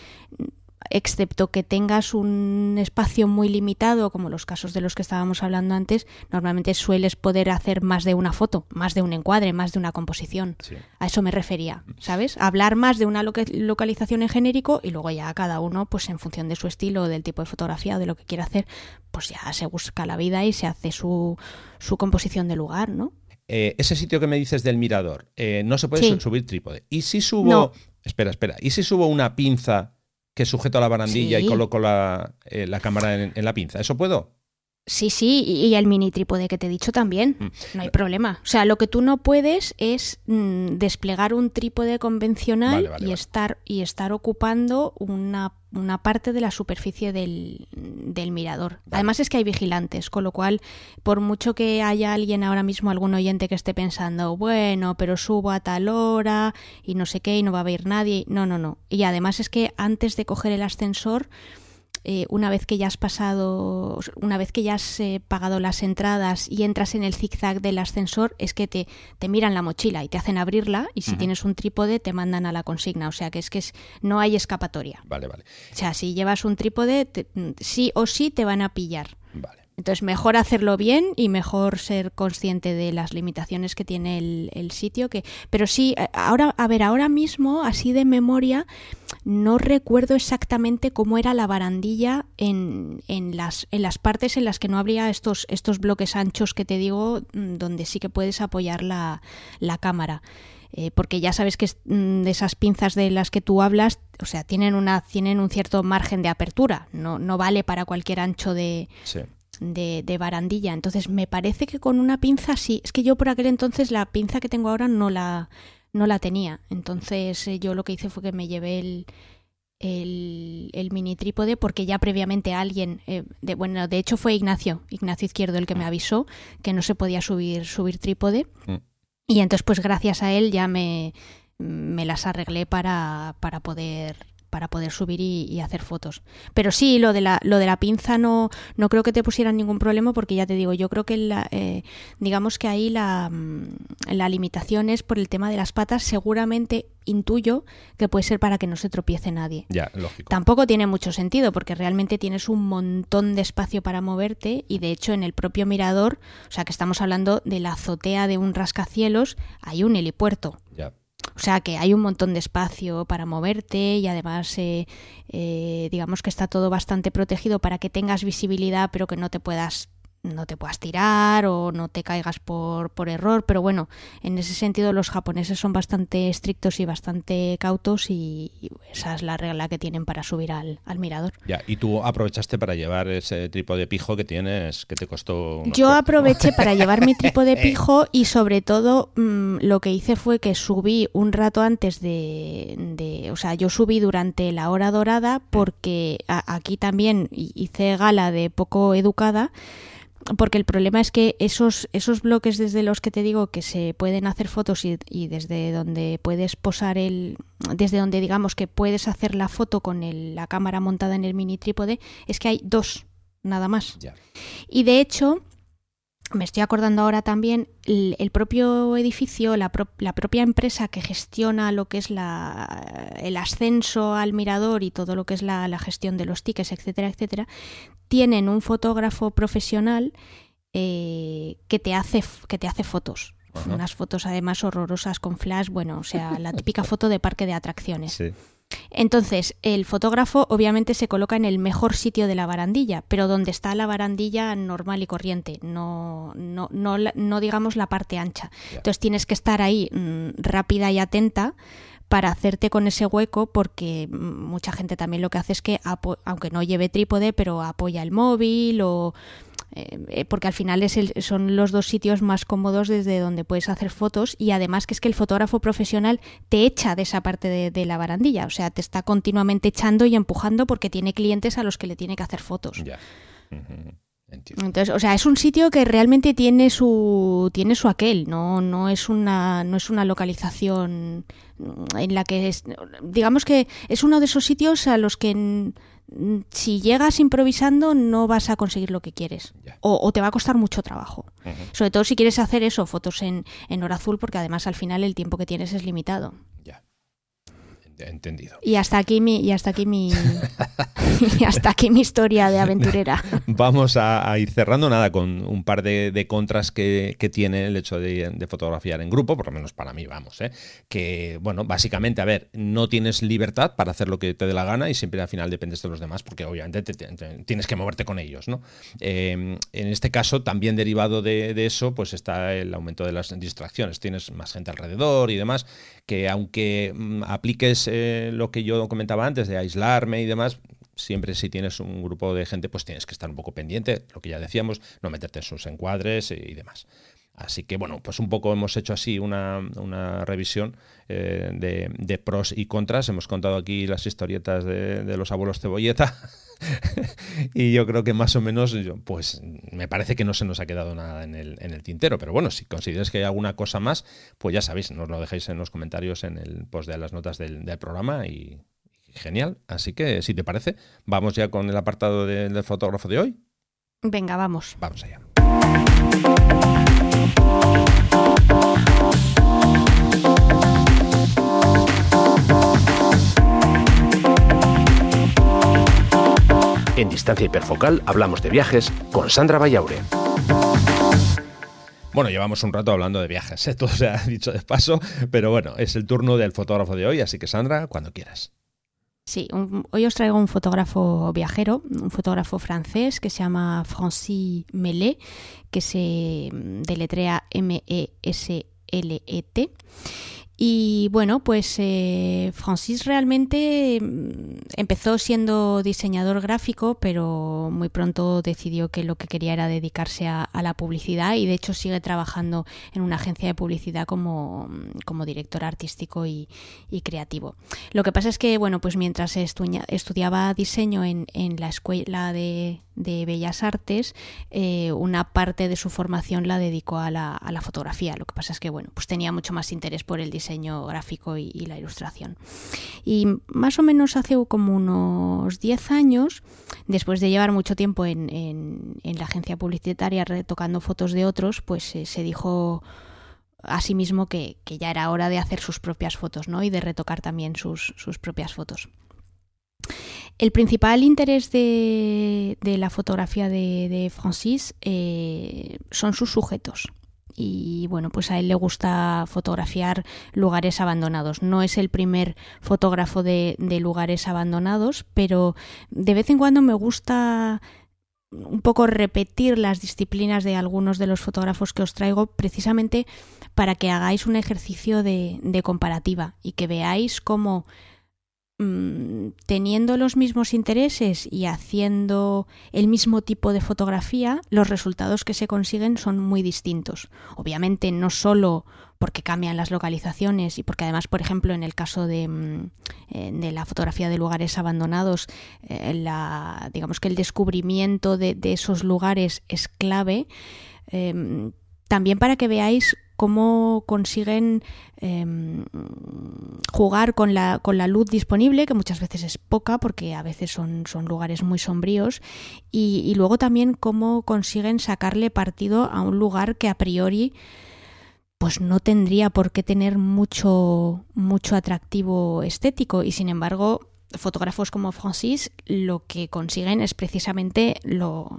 excepto que tengas un espacio muy limitado, como los casos de los que estábamos hablando antes, normalmente sueles poder hacer más de una foto, más de un encuadre, más de una composición. A eso me refería, ¿sabes? Hablar más de una localización en genérico y luego ya cada uno, pues en función de su estilo, del tipo de fotografía o de lo que quiera hacer, pues ya se busca la vida y se hace su, su composición de lugar, ¿no? Eh, ese sitio que me dices del mirador, eh, no se puede subir trípode. ¿Y si subo... Espera, espera. ¿Y si subo una pinza que sujeto a la barandilla y coloco la, eh, cámara en, la pinza. ¿Eso puedo? Sí, sí, y el mini trípode que te he dicho también. Mm. No hay problema. O sea, lo que tú no puedes es mm, desplegar un trípode convencional y, Estar, y estar ocupando una, una parte de la superficie del, del mirador. Además es que hay vigilantes, con lo cual, por mucho que haya alguien ahora mismo, algún oyente que esté pensando, bueno, pero subo a tal hora y no sé qué y no va a haber nadie. No, no, no. Y además es que antes de coger el ascensor eh, una vez que ya has pasado, una vez que ya has eh, pagado las entradas y entras en el zigzag del ascensor, es que te, te miran la mochila y te hacen abrirla y si tienes un trípode te mandan a la consigna. O sea que es que es, no hay escapatoria. Vale, vale. O sea, si llevas un trípode, sí o sí te van a pillar. Entonces, mejor hacerlo bien y mejor ser consciente de las limitaciones que tiene el, sitio. Que, pero sí, eh, ahora, a ver, ahora mismo, así de memoria, no recuerdo exactamente cómo era la barandilla en, en, las, en las partes en las que no habría estos, estos bloques anchos que te digo, mm, donde sí que puedes apoyar la, la cámara. Eh, porque ya sabes que mm, de esas pinzas de las que tú hablas, o sea, tienen, una, tienen un cierto margen de apertura, no, no vale para cualquier ancho de, de, barandilla. Entonces, me parece que con una pinza sí. Es que yo por aquel entonces la pinza que tengo ahora no la, no la tenía. Entonces, eh, yo lo que hice fue que me llevé el, el, mini trípode porque ya previamente alguien, eh, de, bueno, de hecho fue Ignacio, Ignacio Izquierdo el que me avisó que no se podía subir, subir trípode. Mm. Y entonces, pues gracias a él ya me, me las arreglé para, para poder para poder subir y, hacer fotos. Pero sí, lo de la, lo de la pinza no, no creo que te pusieran ningún problema porque ya te digo, yo creo que la, eh, digamos que ahí la, mm, la limitación es por el tema de las patas, seguramente intuyo que puede ser para que no se tropiece nadie. Ya, lógico. Tampoco tiene mucho sentido porque realmente tienes un montón de espacio para moverte y de hecho en el propio mirador, o sea que estamos hablando de la azotea de un rascacielos, hay un helipuerto. Ya. O sea que hay un montón de espacio para moverte y además eh, eh, digamos que está todo bastante protegido para que tengas visibilidad pero que no te puedas no te puedas tirar o no te caigas por, por error, pero bueno, en ese sentido los japoneses son bastante estrictos y bastante cautos y, esa es la regla que tienen para subir al, mirador. Ya, y tú aprovechaste para llevar ese trípode pijo que tienes, que te costó... Yo aproveché para llevar mi trípode [laughs] pijo y sobre todo mm, lo que hice fue que subí un rato antes de, de, o sea, yo subí durante la hora dorada porque aquí también hice gala de poco educada porque el problema es que esos, esos bloques desde los que te digo que se pueden hacer fotos y, desde donde puedes posar el, desde donde digamos que puedes hacer la foto con la cámara montada en el mini trípode, es que hay dos, nada más. Y de hecho, me estoy acordando ahora también, el, propio edificio, la, propia empresa que gestiona lo que es la, el ascenso al mirador y todo lo que es la, gestión de los tickets, etcétera, etcétera, tienen un fotógrafo profesional eh, que, te hace, que te hace fotos. Unas fotos además horrorosas con flash, bueno, o sea, la típica [laughs] foto de parque de atracciones. Entonces, el fotógrafo obviamente se coloca en el mejor sitio de la barandilla, pero donde está la barandilla normal y corriente, no, no, no, no digamos la parte ancha. Entonces tienes que estar ahí mm, rápida y atenta para hacerte con ese hueco porque mm, mucha gente también lo que hace es que, aunque no lleve trípode, pero apoya el móvil o eh, eh, porque al final es son los dos sitios más cómodos desde donde puedes hacer fotos y además que es que el fotógrafo profesional te echa de esa parte de, la barandilla, o sea, te está continuamente echando y empujando porque tiene clientes a los que le tiene que hacer fotos. Entonces, o sea, es un sitio que realmente tiene su tiene su aquel, no no es una no es una localización en la que es, digamos que es uno de esos sitios a los que si llegas improvisando no vas a conseguir lo que quieres. O, te va a costar mucho trabajo. Sobre todo si quieres hacer eso, fotos en, en hora azul, porque además al final el tiempo que tienes es limitado entendido. Y hasta aquí mi, y hasta aquí mi, [laughs] hasta aquí mi historia de aventurera. [laughs] Vamos a, ir cerrando nada con un par de, contras que, tiene el hecho de, fotografiar en grupo, por lo menos para mí, vamos, ¿eh? que bueno, básicamente, a ver, no tienes libertad para hacer lo que te dé la gana y siempre al final dependes de los demás, porque obviamente tienes que moverte con ellos, ¿no? Eh, en este caso, también derivado de, de eso, pues está el aumento de las distracciones. Tienes más gente alrededor y demás, que aunque mm, apliques eh, lo que yo comentaba antes de aislarme y demás, siempre si tienes un grupo de gente, pues tienes que estar un poco pendiente, lo que ya decíamos, no meterte en sus encuadres y demás. Así que bueno, pues un poco hemos hecho así una, revisión eh, de, pros y contras. Hemos contado aquí las historietas de, los abuelos cebolleta. [laughs] y yo creo que más o menos, pues me parece que no se nos ha quedado nada en el, en el tintero. Pero bueno, si consideres que hay alguna cosa más, pues ya sabéis, nos lo dejéis en los comentarios en el post de las notas del, programa y, genial. Así que si te parece, vamos ya con el apartado del fotógrafo de hoy. Venga, vamos. Vamos allá. En Distancia Hiperfocal hablamos de viajes con Sandra Vallaure. Bueno, llevamos un rato hablando de viajes, ¿eh? todo se ha [laughs] dicho de paso, pero bueno, es el turno del fotógrafo de hoy, así que Sandra, cuando quieras. Sí, hoy os traigo un fotógrafo viajero, un fotógrafo francés que se llama Francis Mellet, que se deletrea M-E-S-L-E-T y bueno, pues eh, Francis realmente mm, empezó siendo diseñador gráfico, pero muy pronto decidió que lo que quería era dedicarse a, la publicidad y de hecho sigue trabajando en una agencia de publicidad como, como director artístico y, creativo. Lo que pasa es que, bueno, pues mientras estudiaba diseño en, en la escuela de, de Bellas Artes, eh, una parte de su formación la dedicó a la, a la, fotografía. Lo que pasa es que, bueno, pues tenía mucho más interés por el diseño gráfico y, la ilustración. Y más o menos hace como unos 10 años, después de llevar mucho tiempo en, en, la agencia publicitaria retocando fotos de otros, pues eh, se dijo a sí mismo que, que, ya era hora de hacer sus propias fotos, ¿no? Y de retocar también sus, sus propias fotos. El principal interés de, la fotografía de, Francis eh, son sus sujetos. Y bueno, pues a él le gusta fotografiar lugares abandonados. No es el primer fotógrafo de, lugares abandonados, pero de vez en cuando me gusta un poco repetir las disciplinas de algunos de los fotógrafos que os traigo precisamente para que hagáis un ejercicio de, de comparativa y que veáis cómo Mm, teniendo los mismos intereses y haciendo el mismo tipo de fotografía, los resultados que se consiguen son muy distintos. Obviamente no solo porque cambian las localizaciones y porque además, por ejemplo, en el caso de, mm, eh, la fotografía de lugares abandonados, eh, digamos que el descubrimiento de, esos lugares es clave. Em, también para que veáis cómo consiguen em, jugar con la, con la luz disponible, que muchas veces es poca porque a veces son, son lugares muy sombríos, y, luego también cómo consiguen sacarle partido a un lugar que a priori pues no tendría por qué tener mucho, mucho atractivo estético. Y sin embargo fotógrafos como Francis lo que consiguen es precisamente lo,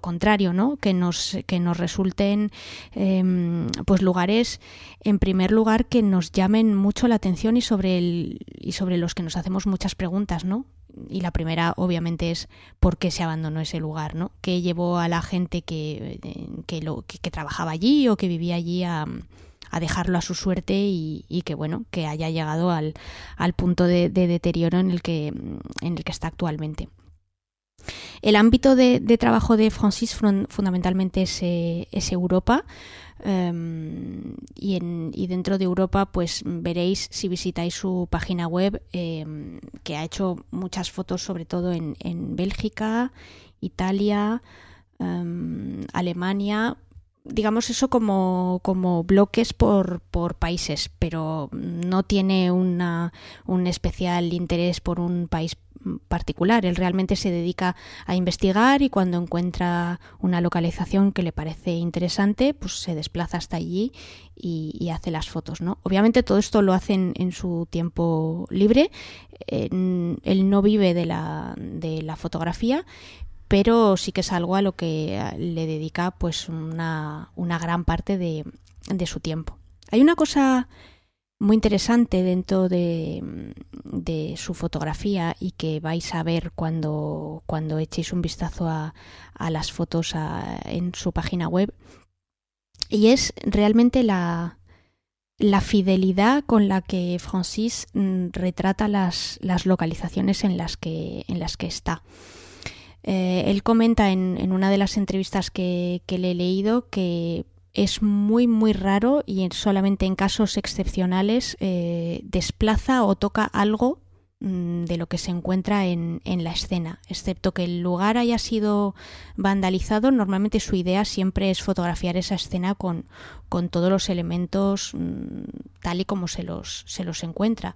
contrario, ¿no? Que nos, que nos resulten em, pues lugares, en primer lugar, que nos llamen mucho la atención y sobre, el, y sobre los que nos hacemos muchas preguntas, ¿no? Y la primera, obviamente, es por qué se abandonó ese lugar, ¿no? ¿Qué llevó a la gente que, que, lo, que trabajaba allí o que vivía allí a a dejarlo a su suerte y, que bueno, que haya llegado al, punto de, deterioro en el que, en el que está actualmente. El ámbito de, trabajo de Francis fundamentalmente es, eh, Europa. Em, y, en, y, dentro de Europa pues veréis si visitáis su página web em, que ha hecho muchas fotos sobre todo en, en Bélgica, Italia, em, Alemania, digamos eso como, como bloques por, por, países, pero no tiene una, un especial interés por un país particular. Él realmente se dedica a investigar y cuando encuentra una localización que le parece interesante, pues se desplaza hasta allí y, hace las fotos. ¿no? Obviamente todo esto lo hace en, su tiempo libre. él no vive de la, de la fotografía, pero sí que es algo a lo que eh, le dedica pues una, gran parte de, su tiempo. Hay una cosa muy interesante dentro de, su fotografía y que vais a ver cuando, cuando echéis un vistazo a, las fotos en su página web y es realmente la, la fidelidad con la que Francis mm, retrata las, las, localizaciones en las que, en las que está. Eh, él comenta en, una de las entrevistas que, le he leído que es muy muy raro y solamente en casos excepcionales eh, desplaza o toca algo mm, de lo que se encuentra en, la escena, excepto que el lugar haya sido vandalizado, normalmente su idea siempre es fotografiar esa escena con, con todos los elementos mm, tal y como se los, se los encuentra.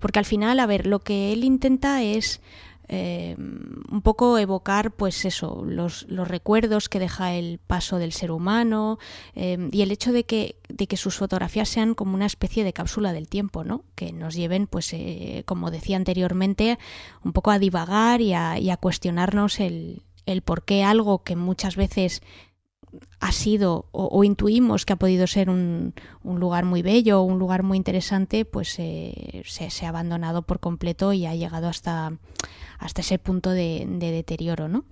Porque al final, a ver, lo que él intenta es eh, un poco evocar pues eso los, los, recuerdos que deja el paso del ser humano eh, y el hecho de que, de que sus fotografías sean como una especie de cápsula del tiempo ¿no? que nos lleven pues eh, como decía anteriormente un poco a divagar y a, y a cuestionarnos el, el por qué algo que muchas veces ha sido o, intuimos que ha podido ser un, un lugar muy bello o un lugar muy interesante, pues eh, se, se, ha abandonado por completo y ha llegado hasta, hasta ese punto de, de deterioro, ¿no?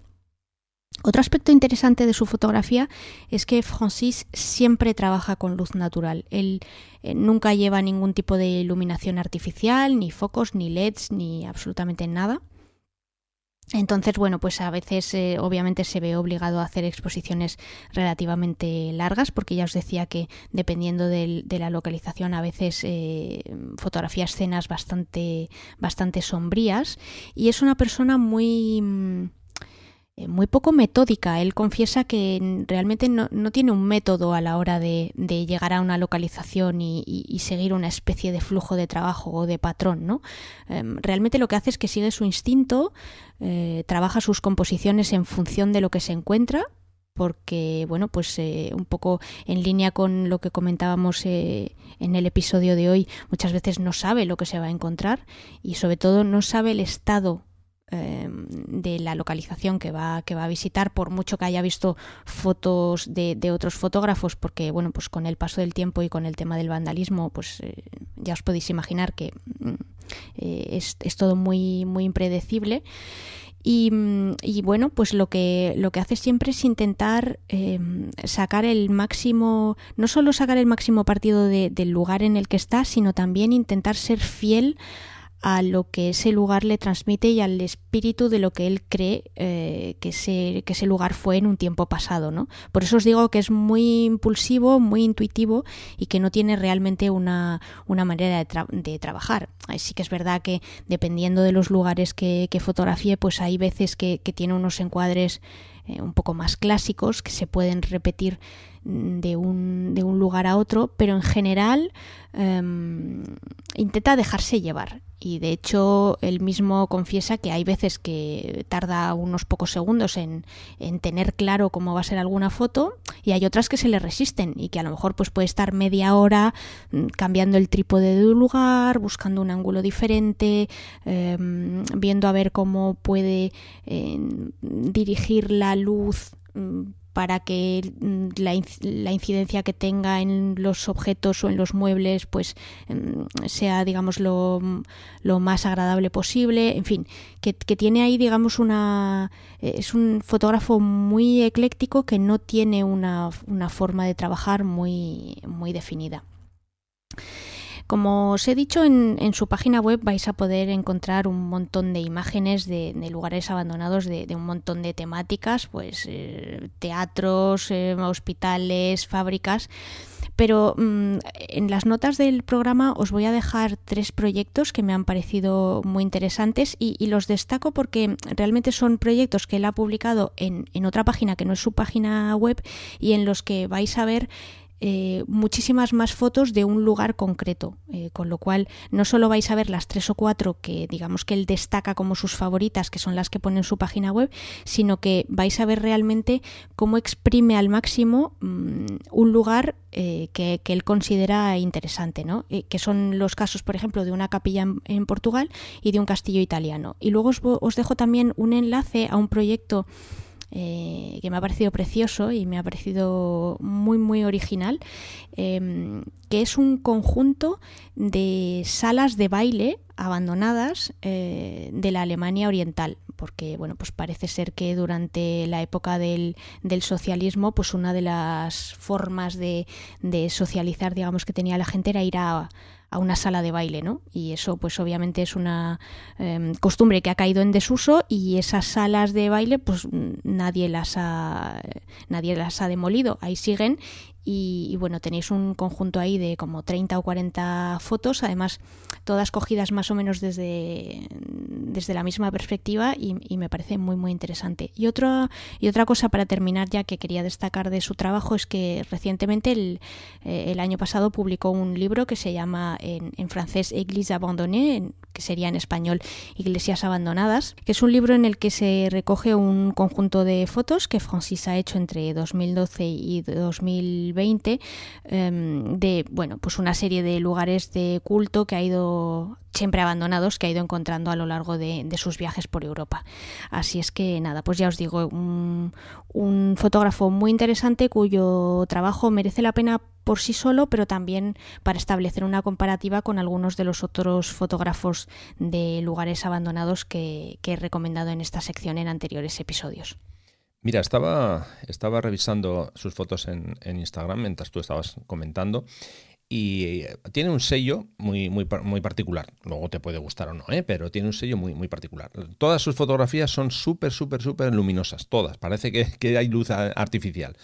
Otro aspecto interesante de su fotografía es que Francis siempre trabaja con luz natural. Él eh, nunca lleva ningún tipo de iluminación artificial, ni focos, ni LEDs, ni absolutamente nada. Entonces, bueno, pues a veces eh, obviamente se ve obligado a hacer exposiciones relativamente largas, porque ya os decía que dependiendo de, de la localización a veces eh, fotografía escenas bastante, bastante sombrías. Y es una persona muy eh, muy poco metódica. Él confiesa que realmente no, no, tiene un método a la hora de, llegar a una localización y, seguir una especie de flujo de trabajo o de patrón. ¿no? Eh, realmente lo que hace es que sigue su instinto, eh, trabaja sus composiciones en función de lo que se encuentra porque bueno pues eh, un poco en línea con lo que comentábamos eh, en el episodio de hoy muchas veces no sabe lo que se va a encontrar y sobre todo no sabe el estado eh, de la localización que va, que va a visitar, por mucho que haya visto fotos de, otros fotógrafos, porque bueno, pues con el paso del tiempo y con el tema del vandalismo, pues eh, ya os podéis imaginar que eh, es, es, todo muy, muy impredecible. Y, y, bueno, pues lo que, lo que hace siempre es intentar eh, sacar el máximo, no solo sacar el máximo partido de, del lugar en el que está, sino también intentar ser fiel a lo que ese lugar le transmite y al espíritu de lo que él cree eh, que, ese, que ese lugar fue en un tiempo pasado. ¿no? Por eso os digo que es muy impulsivo, muy intuitivo y que no tiene realmente una, una manera de, tra de trabajar. Sí que es verdad que dependiendo de los lugares que, que fotografíe, pues hay veces que, que tiene unos encuadres eh, un poco más clásicos que se pueden repetir de un, de un lugar a otro, pero en general eh, intenta dejarse llevar. Y de hecho él mismo confiesa que hay veces que tarda unos pocos segundos en, en, tener claro cómo va a ser alguna foto y hay otras que se le resisten y que a lo mejor pues puede estar media hora mm, cambiando el trípode de un lugar, buscando un ángulo diferente, eh, viendo a ver cómo puede eh, dirigir la luz mm, para que mm, la, la, incidencia que tenga en los objetos o en los muebles pues mm, sea digamos lo, lo más agradable posible. En fin que, que, tiene ahí digamos una es un fotógrafo muy ecléctico que no tiene una, una forma de trabajar muy muy definida como os he dicho, en, su página web vais a poder encontrar un montón de imágenes de, lugares abandonados de, un montón de temáticas, pues eh, teatros, eh, hospitales, fábricas. Pero mmm, en las notas del programa os voy a dejar tres proyectos que me han parecido muy interesantes y, y los destaco porque realmente son proyectos que él ha publicado en, en otra página que no es su página web y en los que vais a ver eh, muchísimas más fotos de un lugar concreto, eh, con lo cual no solo vais a ver las tres o cuatro que digamos que él destaca como sus favoritas, que son las que pone en su página web, sino que vais a ver realmente cómo exprime al máximo mmm, un lugar eh, que, que, él considera interesante, ¿no? Eh, que son los casos, por ejemplo, de una capilla en, en Portugal y de un castillo italiano. Y luego os, os dejo también un enlace a un proyecto eh, que me ha parecido precioso y me ha parecido muy, muy original, em, que es un conjunto de salas de baile abandonadas eh, de la Alemania Oriental porque bueno pues parece ser que durante la época del, del socialismo pues una de las formas de, de, socializar digamos que tenía la gente era ir a, a una sala de baile, ¿no? Y eso, pues obviamente es una em, costumbre que ha caído en desuso y esas salas de baile, pues nadie las ha, nadie las ha demolido, ahí siguen y, bueno, tenéis un conjunto ahí de como 30 o 40 fotos, además todas cogidas más o menos desde, desde la misma perspectiva y, me parece muy muy interesante. Y, otro, y otra cosa para terminar ya que quería destacar de su trabajo es que recientemente el, eh, el año pasado publicó un libro que se llama en, en francés Église abandonnée, que sería en español Iglesias abandonadas, que es un libro en el que se recoge un conjunto de fotos que Francis ha hecho entre 2012 y 2020 20 em, de bueno pues una serie de lugares de culto que ha ido siempre abandonados que ha ido encontrando a lo largo de, sus viajes por Europa. Así es que nada, pues ya os digo, un, fotógrafo muy interesante cuyo trabajo merece la pena por sí solo, pero también para establecer una comparativa con algunos de los otros fotógrafos de lugares abandonados que he recomendado en esta sección en anteriores episodios. Mira, estaba, estaba revisando sus fotos en, Instagram mientras tú estabas comentando y tiene un sello muy, muy, muy particular. Luego te puede gustar o no, ¿eh? pero tiene un sello muy, muy particular. Todas sus fotografías son súper, súper, súper luminosas, todas. Parece que, que hay luz artificial.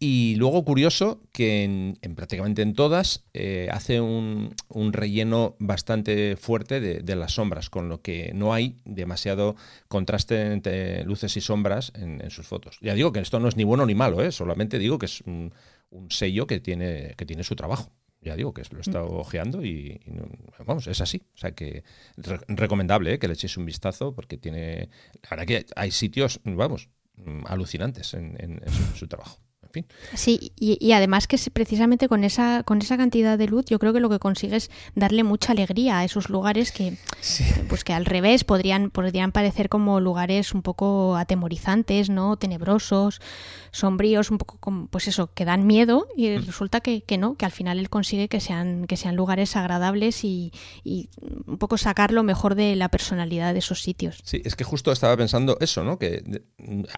Y luego, curioso, que en, prácticamente en todas eh, hace un, relleno bastante fuerte de, las sombras, con lo que no hay demasiado contraste entre luces y sombras en, sus fotos. Ya digo que esto no es ni bueno ni malo, ¿eh? solamente digo que es un, sello que tiene, que tiene su trabajo. Ya digo que lo he estado ojeando y, vamos, es así. O sea que recomendable ¿eh? que le echéis un vistazo porque tiene. La verdad que hay sitios, vamos, alucinantes en su trabajo. Sí, y, además que precisamente con esa, con esa cantidad de luz yo creo que lo que consigue es darle mucha alegría a esos lugares que, pues que al revés podrían, podrían parecer como lugares un poco atemorizantes, ¿no? Tenebrosos, sombríos, un poco como, pues eso, que dan miedo y mm. resulta que, que, no, que al final él consigue que sean, que sean lugares agradables y, y, un poco sacar lo mejor de la personalidad de esos sitios. Sí, es que justo estaba pensando eso, ¿no? Que,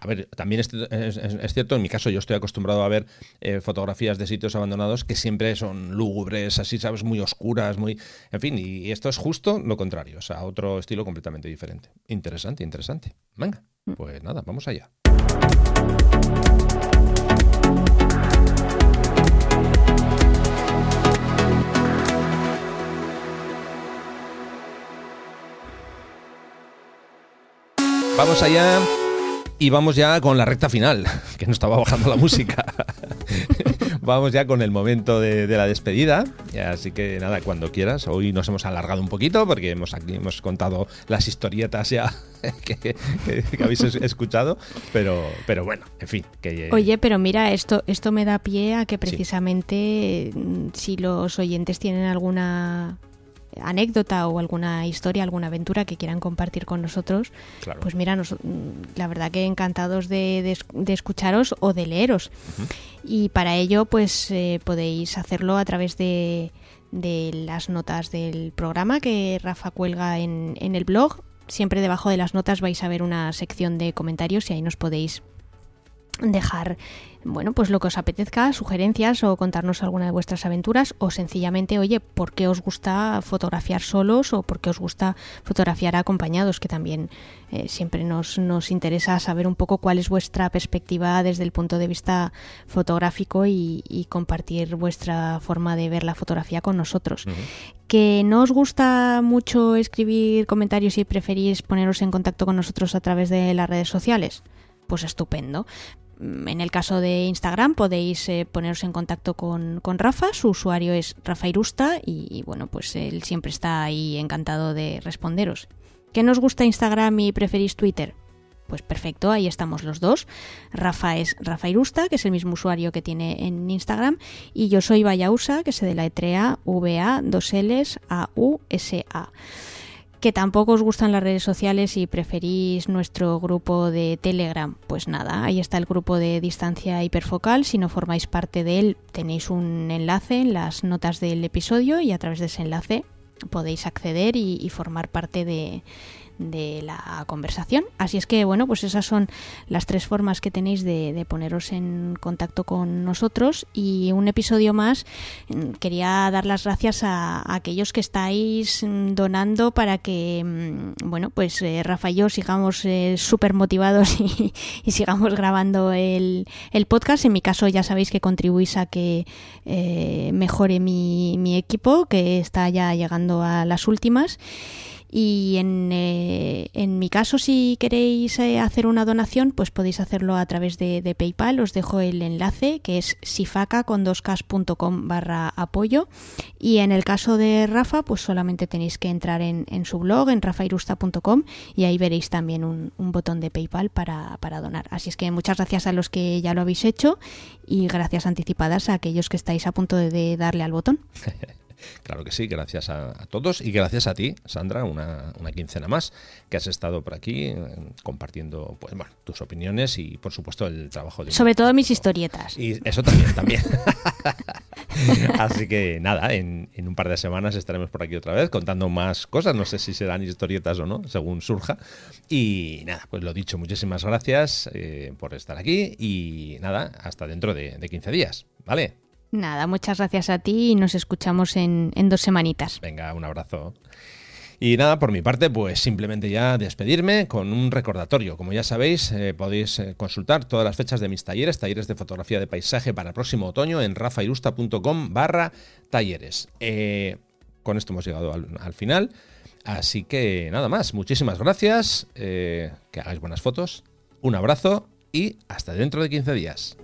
a ver, también es, es cierto, en mi caso yo estoy acostumbrado a ver eh, fotografías de sitios abandonados que siempre son lúgubres, así, ¿sabes? Muy oscuras, muy... En fin, y esto es justo lo contrario, o sea, otro estilo completamente diferente. Interesante, interesante. Venga, mm. pues nada, vamos allá. Vamos allá y vamos ya con la recta final, [laughs] que no estaba bajando la música. [laughs] vamos ya con el momento de, la despedida. Así que nada, cuando quieras. Hoy nos hemos alargado un poquito porque hemos aquí hemos contado las historietas ya [laughs] que, habéis escuchado. Pero, pero bueno, en fin. Que, Oye, pero mira, esto, esto me da pie a que precisamente mm, si los oyentes tienen alguna anécdota o alguna historia, alguna aventura que quieran compartir con nosotros, pues mira, la verdad que encantados de, escucharos o de leeros. Y para ello, pues eh, podéis hacerlo a través de, las notas del programa que Rafa cuelga en, en el blog. Siempre debajo de las notas vais a ver una sección de comentarios y ahí nos podéis dejar bueno, pues lo que os apetezca, sugerencias o contarnos alguna de vuestras aventuras o sencillamente, oye, ¿por qué os gusta fotografiar solos o por qué os gusta fotografiar acompañados? Que también eh, siempre nos, nos interesa saber un poco cuál es vuestra perspectiva desde el punto de vista fotográfico y, compartir vuestra forma de ver la fotografía con nosotros. Que no os gusta mucho escribir comentarios y preferís poneros en contacto con nosotros a través de las redes sociales pues estupendo. En el caso de Instagram podéis eh, poneros en contacto con, Rafa, su usuario es Rafa Irusta y, bueno, pues él siempre está ahí encantado de responderos. ¿Qué nos gusta Instagram y preferís Twitter? Pues perfecto, ahí estamos los dos. Rafa es Rafa Irusta, que es el mismo usuario que tiene en Instagram, y yo soy Vayausa, que se deletrea V-A, dos L's, A-U-S-A. Que tampoco os gustan las redes sociales y preferís nuestro grupo de Telegram, pues nada, ahí está el grupo de distancia hiperfocal. Si no formáis parte de él, tenéis un enlace en las notas del episodio y a través de ese enlace podéis acceder y, formar parte de, de la conversación. Así es que, bueno, pues esas son las tres formas que tenéis de, poneros en contacto con nosotros. Y un episodio más, mm, quería dar las gracias a, aquellos que estáis mm, donando para que, mm, bueno, pues eh, Rafa y yo sigamos eh, súper motivados [laughs] y, sigamos grabando el, podcast. En mi caso, ya sabéis que contribuís a que eh, mejore mi equipo, que está ya llegando a las últimas. Y en, eh, en mi caso, si queréis eh, hacer una donación, pues podéis hacerlo a través de, PayPal. Os dejo el enlace que es sifaca.com barra apoyo. Y en el caso de Rafa, pues solamente tenéis que entrar en, en su blog, en rafairusta.com, y ahí veréis también un, un botón de PayPal para, para donar. Así es que muchas gracias a los que ya lo habéis hecho y gracias anticipadas a aquellos que estáis a punto de darle al botón. [laughs] Claro que sí, gracias a, todos y gracias a ti, Sandra, una, quincena más, que has estado por aquí eh, compartiendo pues, bueno, tus opiniones y, por supuesto, el trabajo de... Sobre todo mis historietas. Y eso también, también. [laughs] [laughs] Así que nada, en, un par de semanas estaremos por aquí otra vez contando más cosas, no sé si serán historietas o no, según surja. Y nada, pues lo dicho, muchísimas gracias eh, por estar aquí y nada, hasta dentro de, de 15 días, ¿vale? Nada, muchas gracias a ti y nos escuchamos en, dos semanitas. Venga, un abrazo. Y nada, por mi parte, pues simplemente ya despedirme con un recordatorio. Como ya sabéis, eh, podéis eh, consultar todas las fechas de mis talleres, talleres de fotografía de paisaje para el próximo otoño en rafairusta.com barra talleres. Eh, con esto hemos llegado al, final. Así que nada más, muchísimas gracias, que hagáis buenas fotos, un abrazo y hasta dentro de 15 días.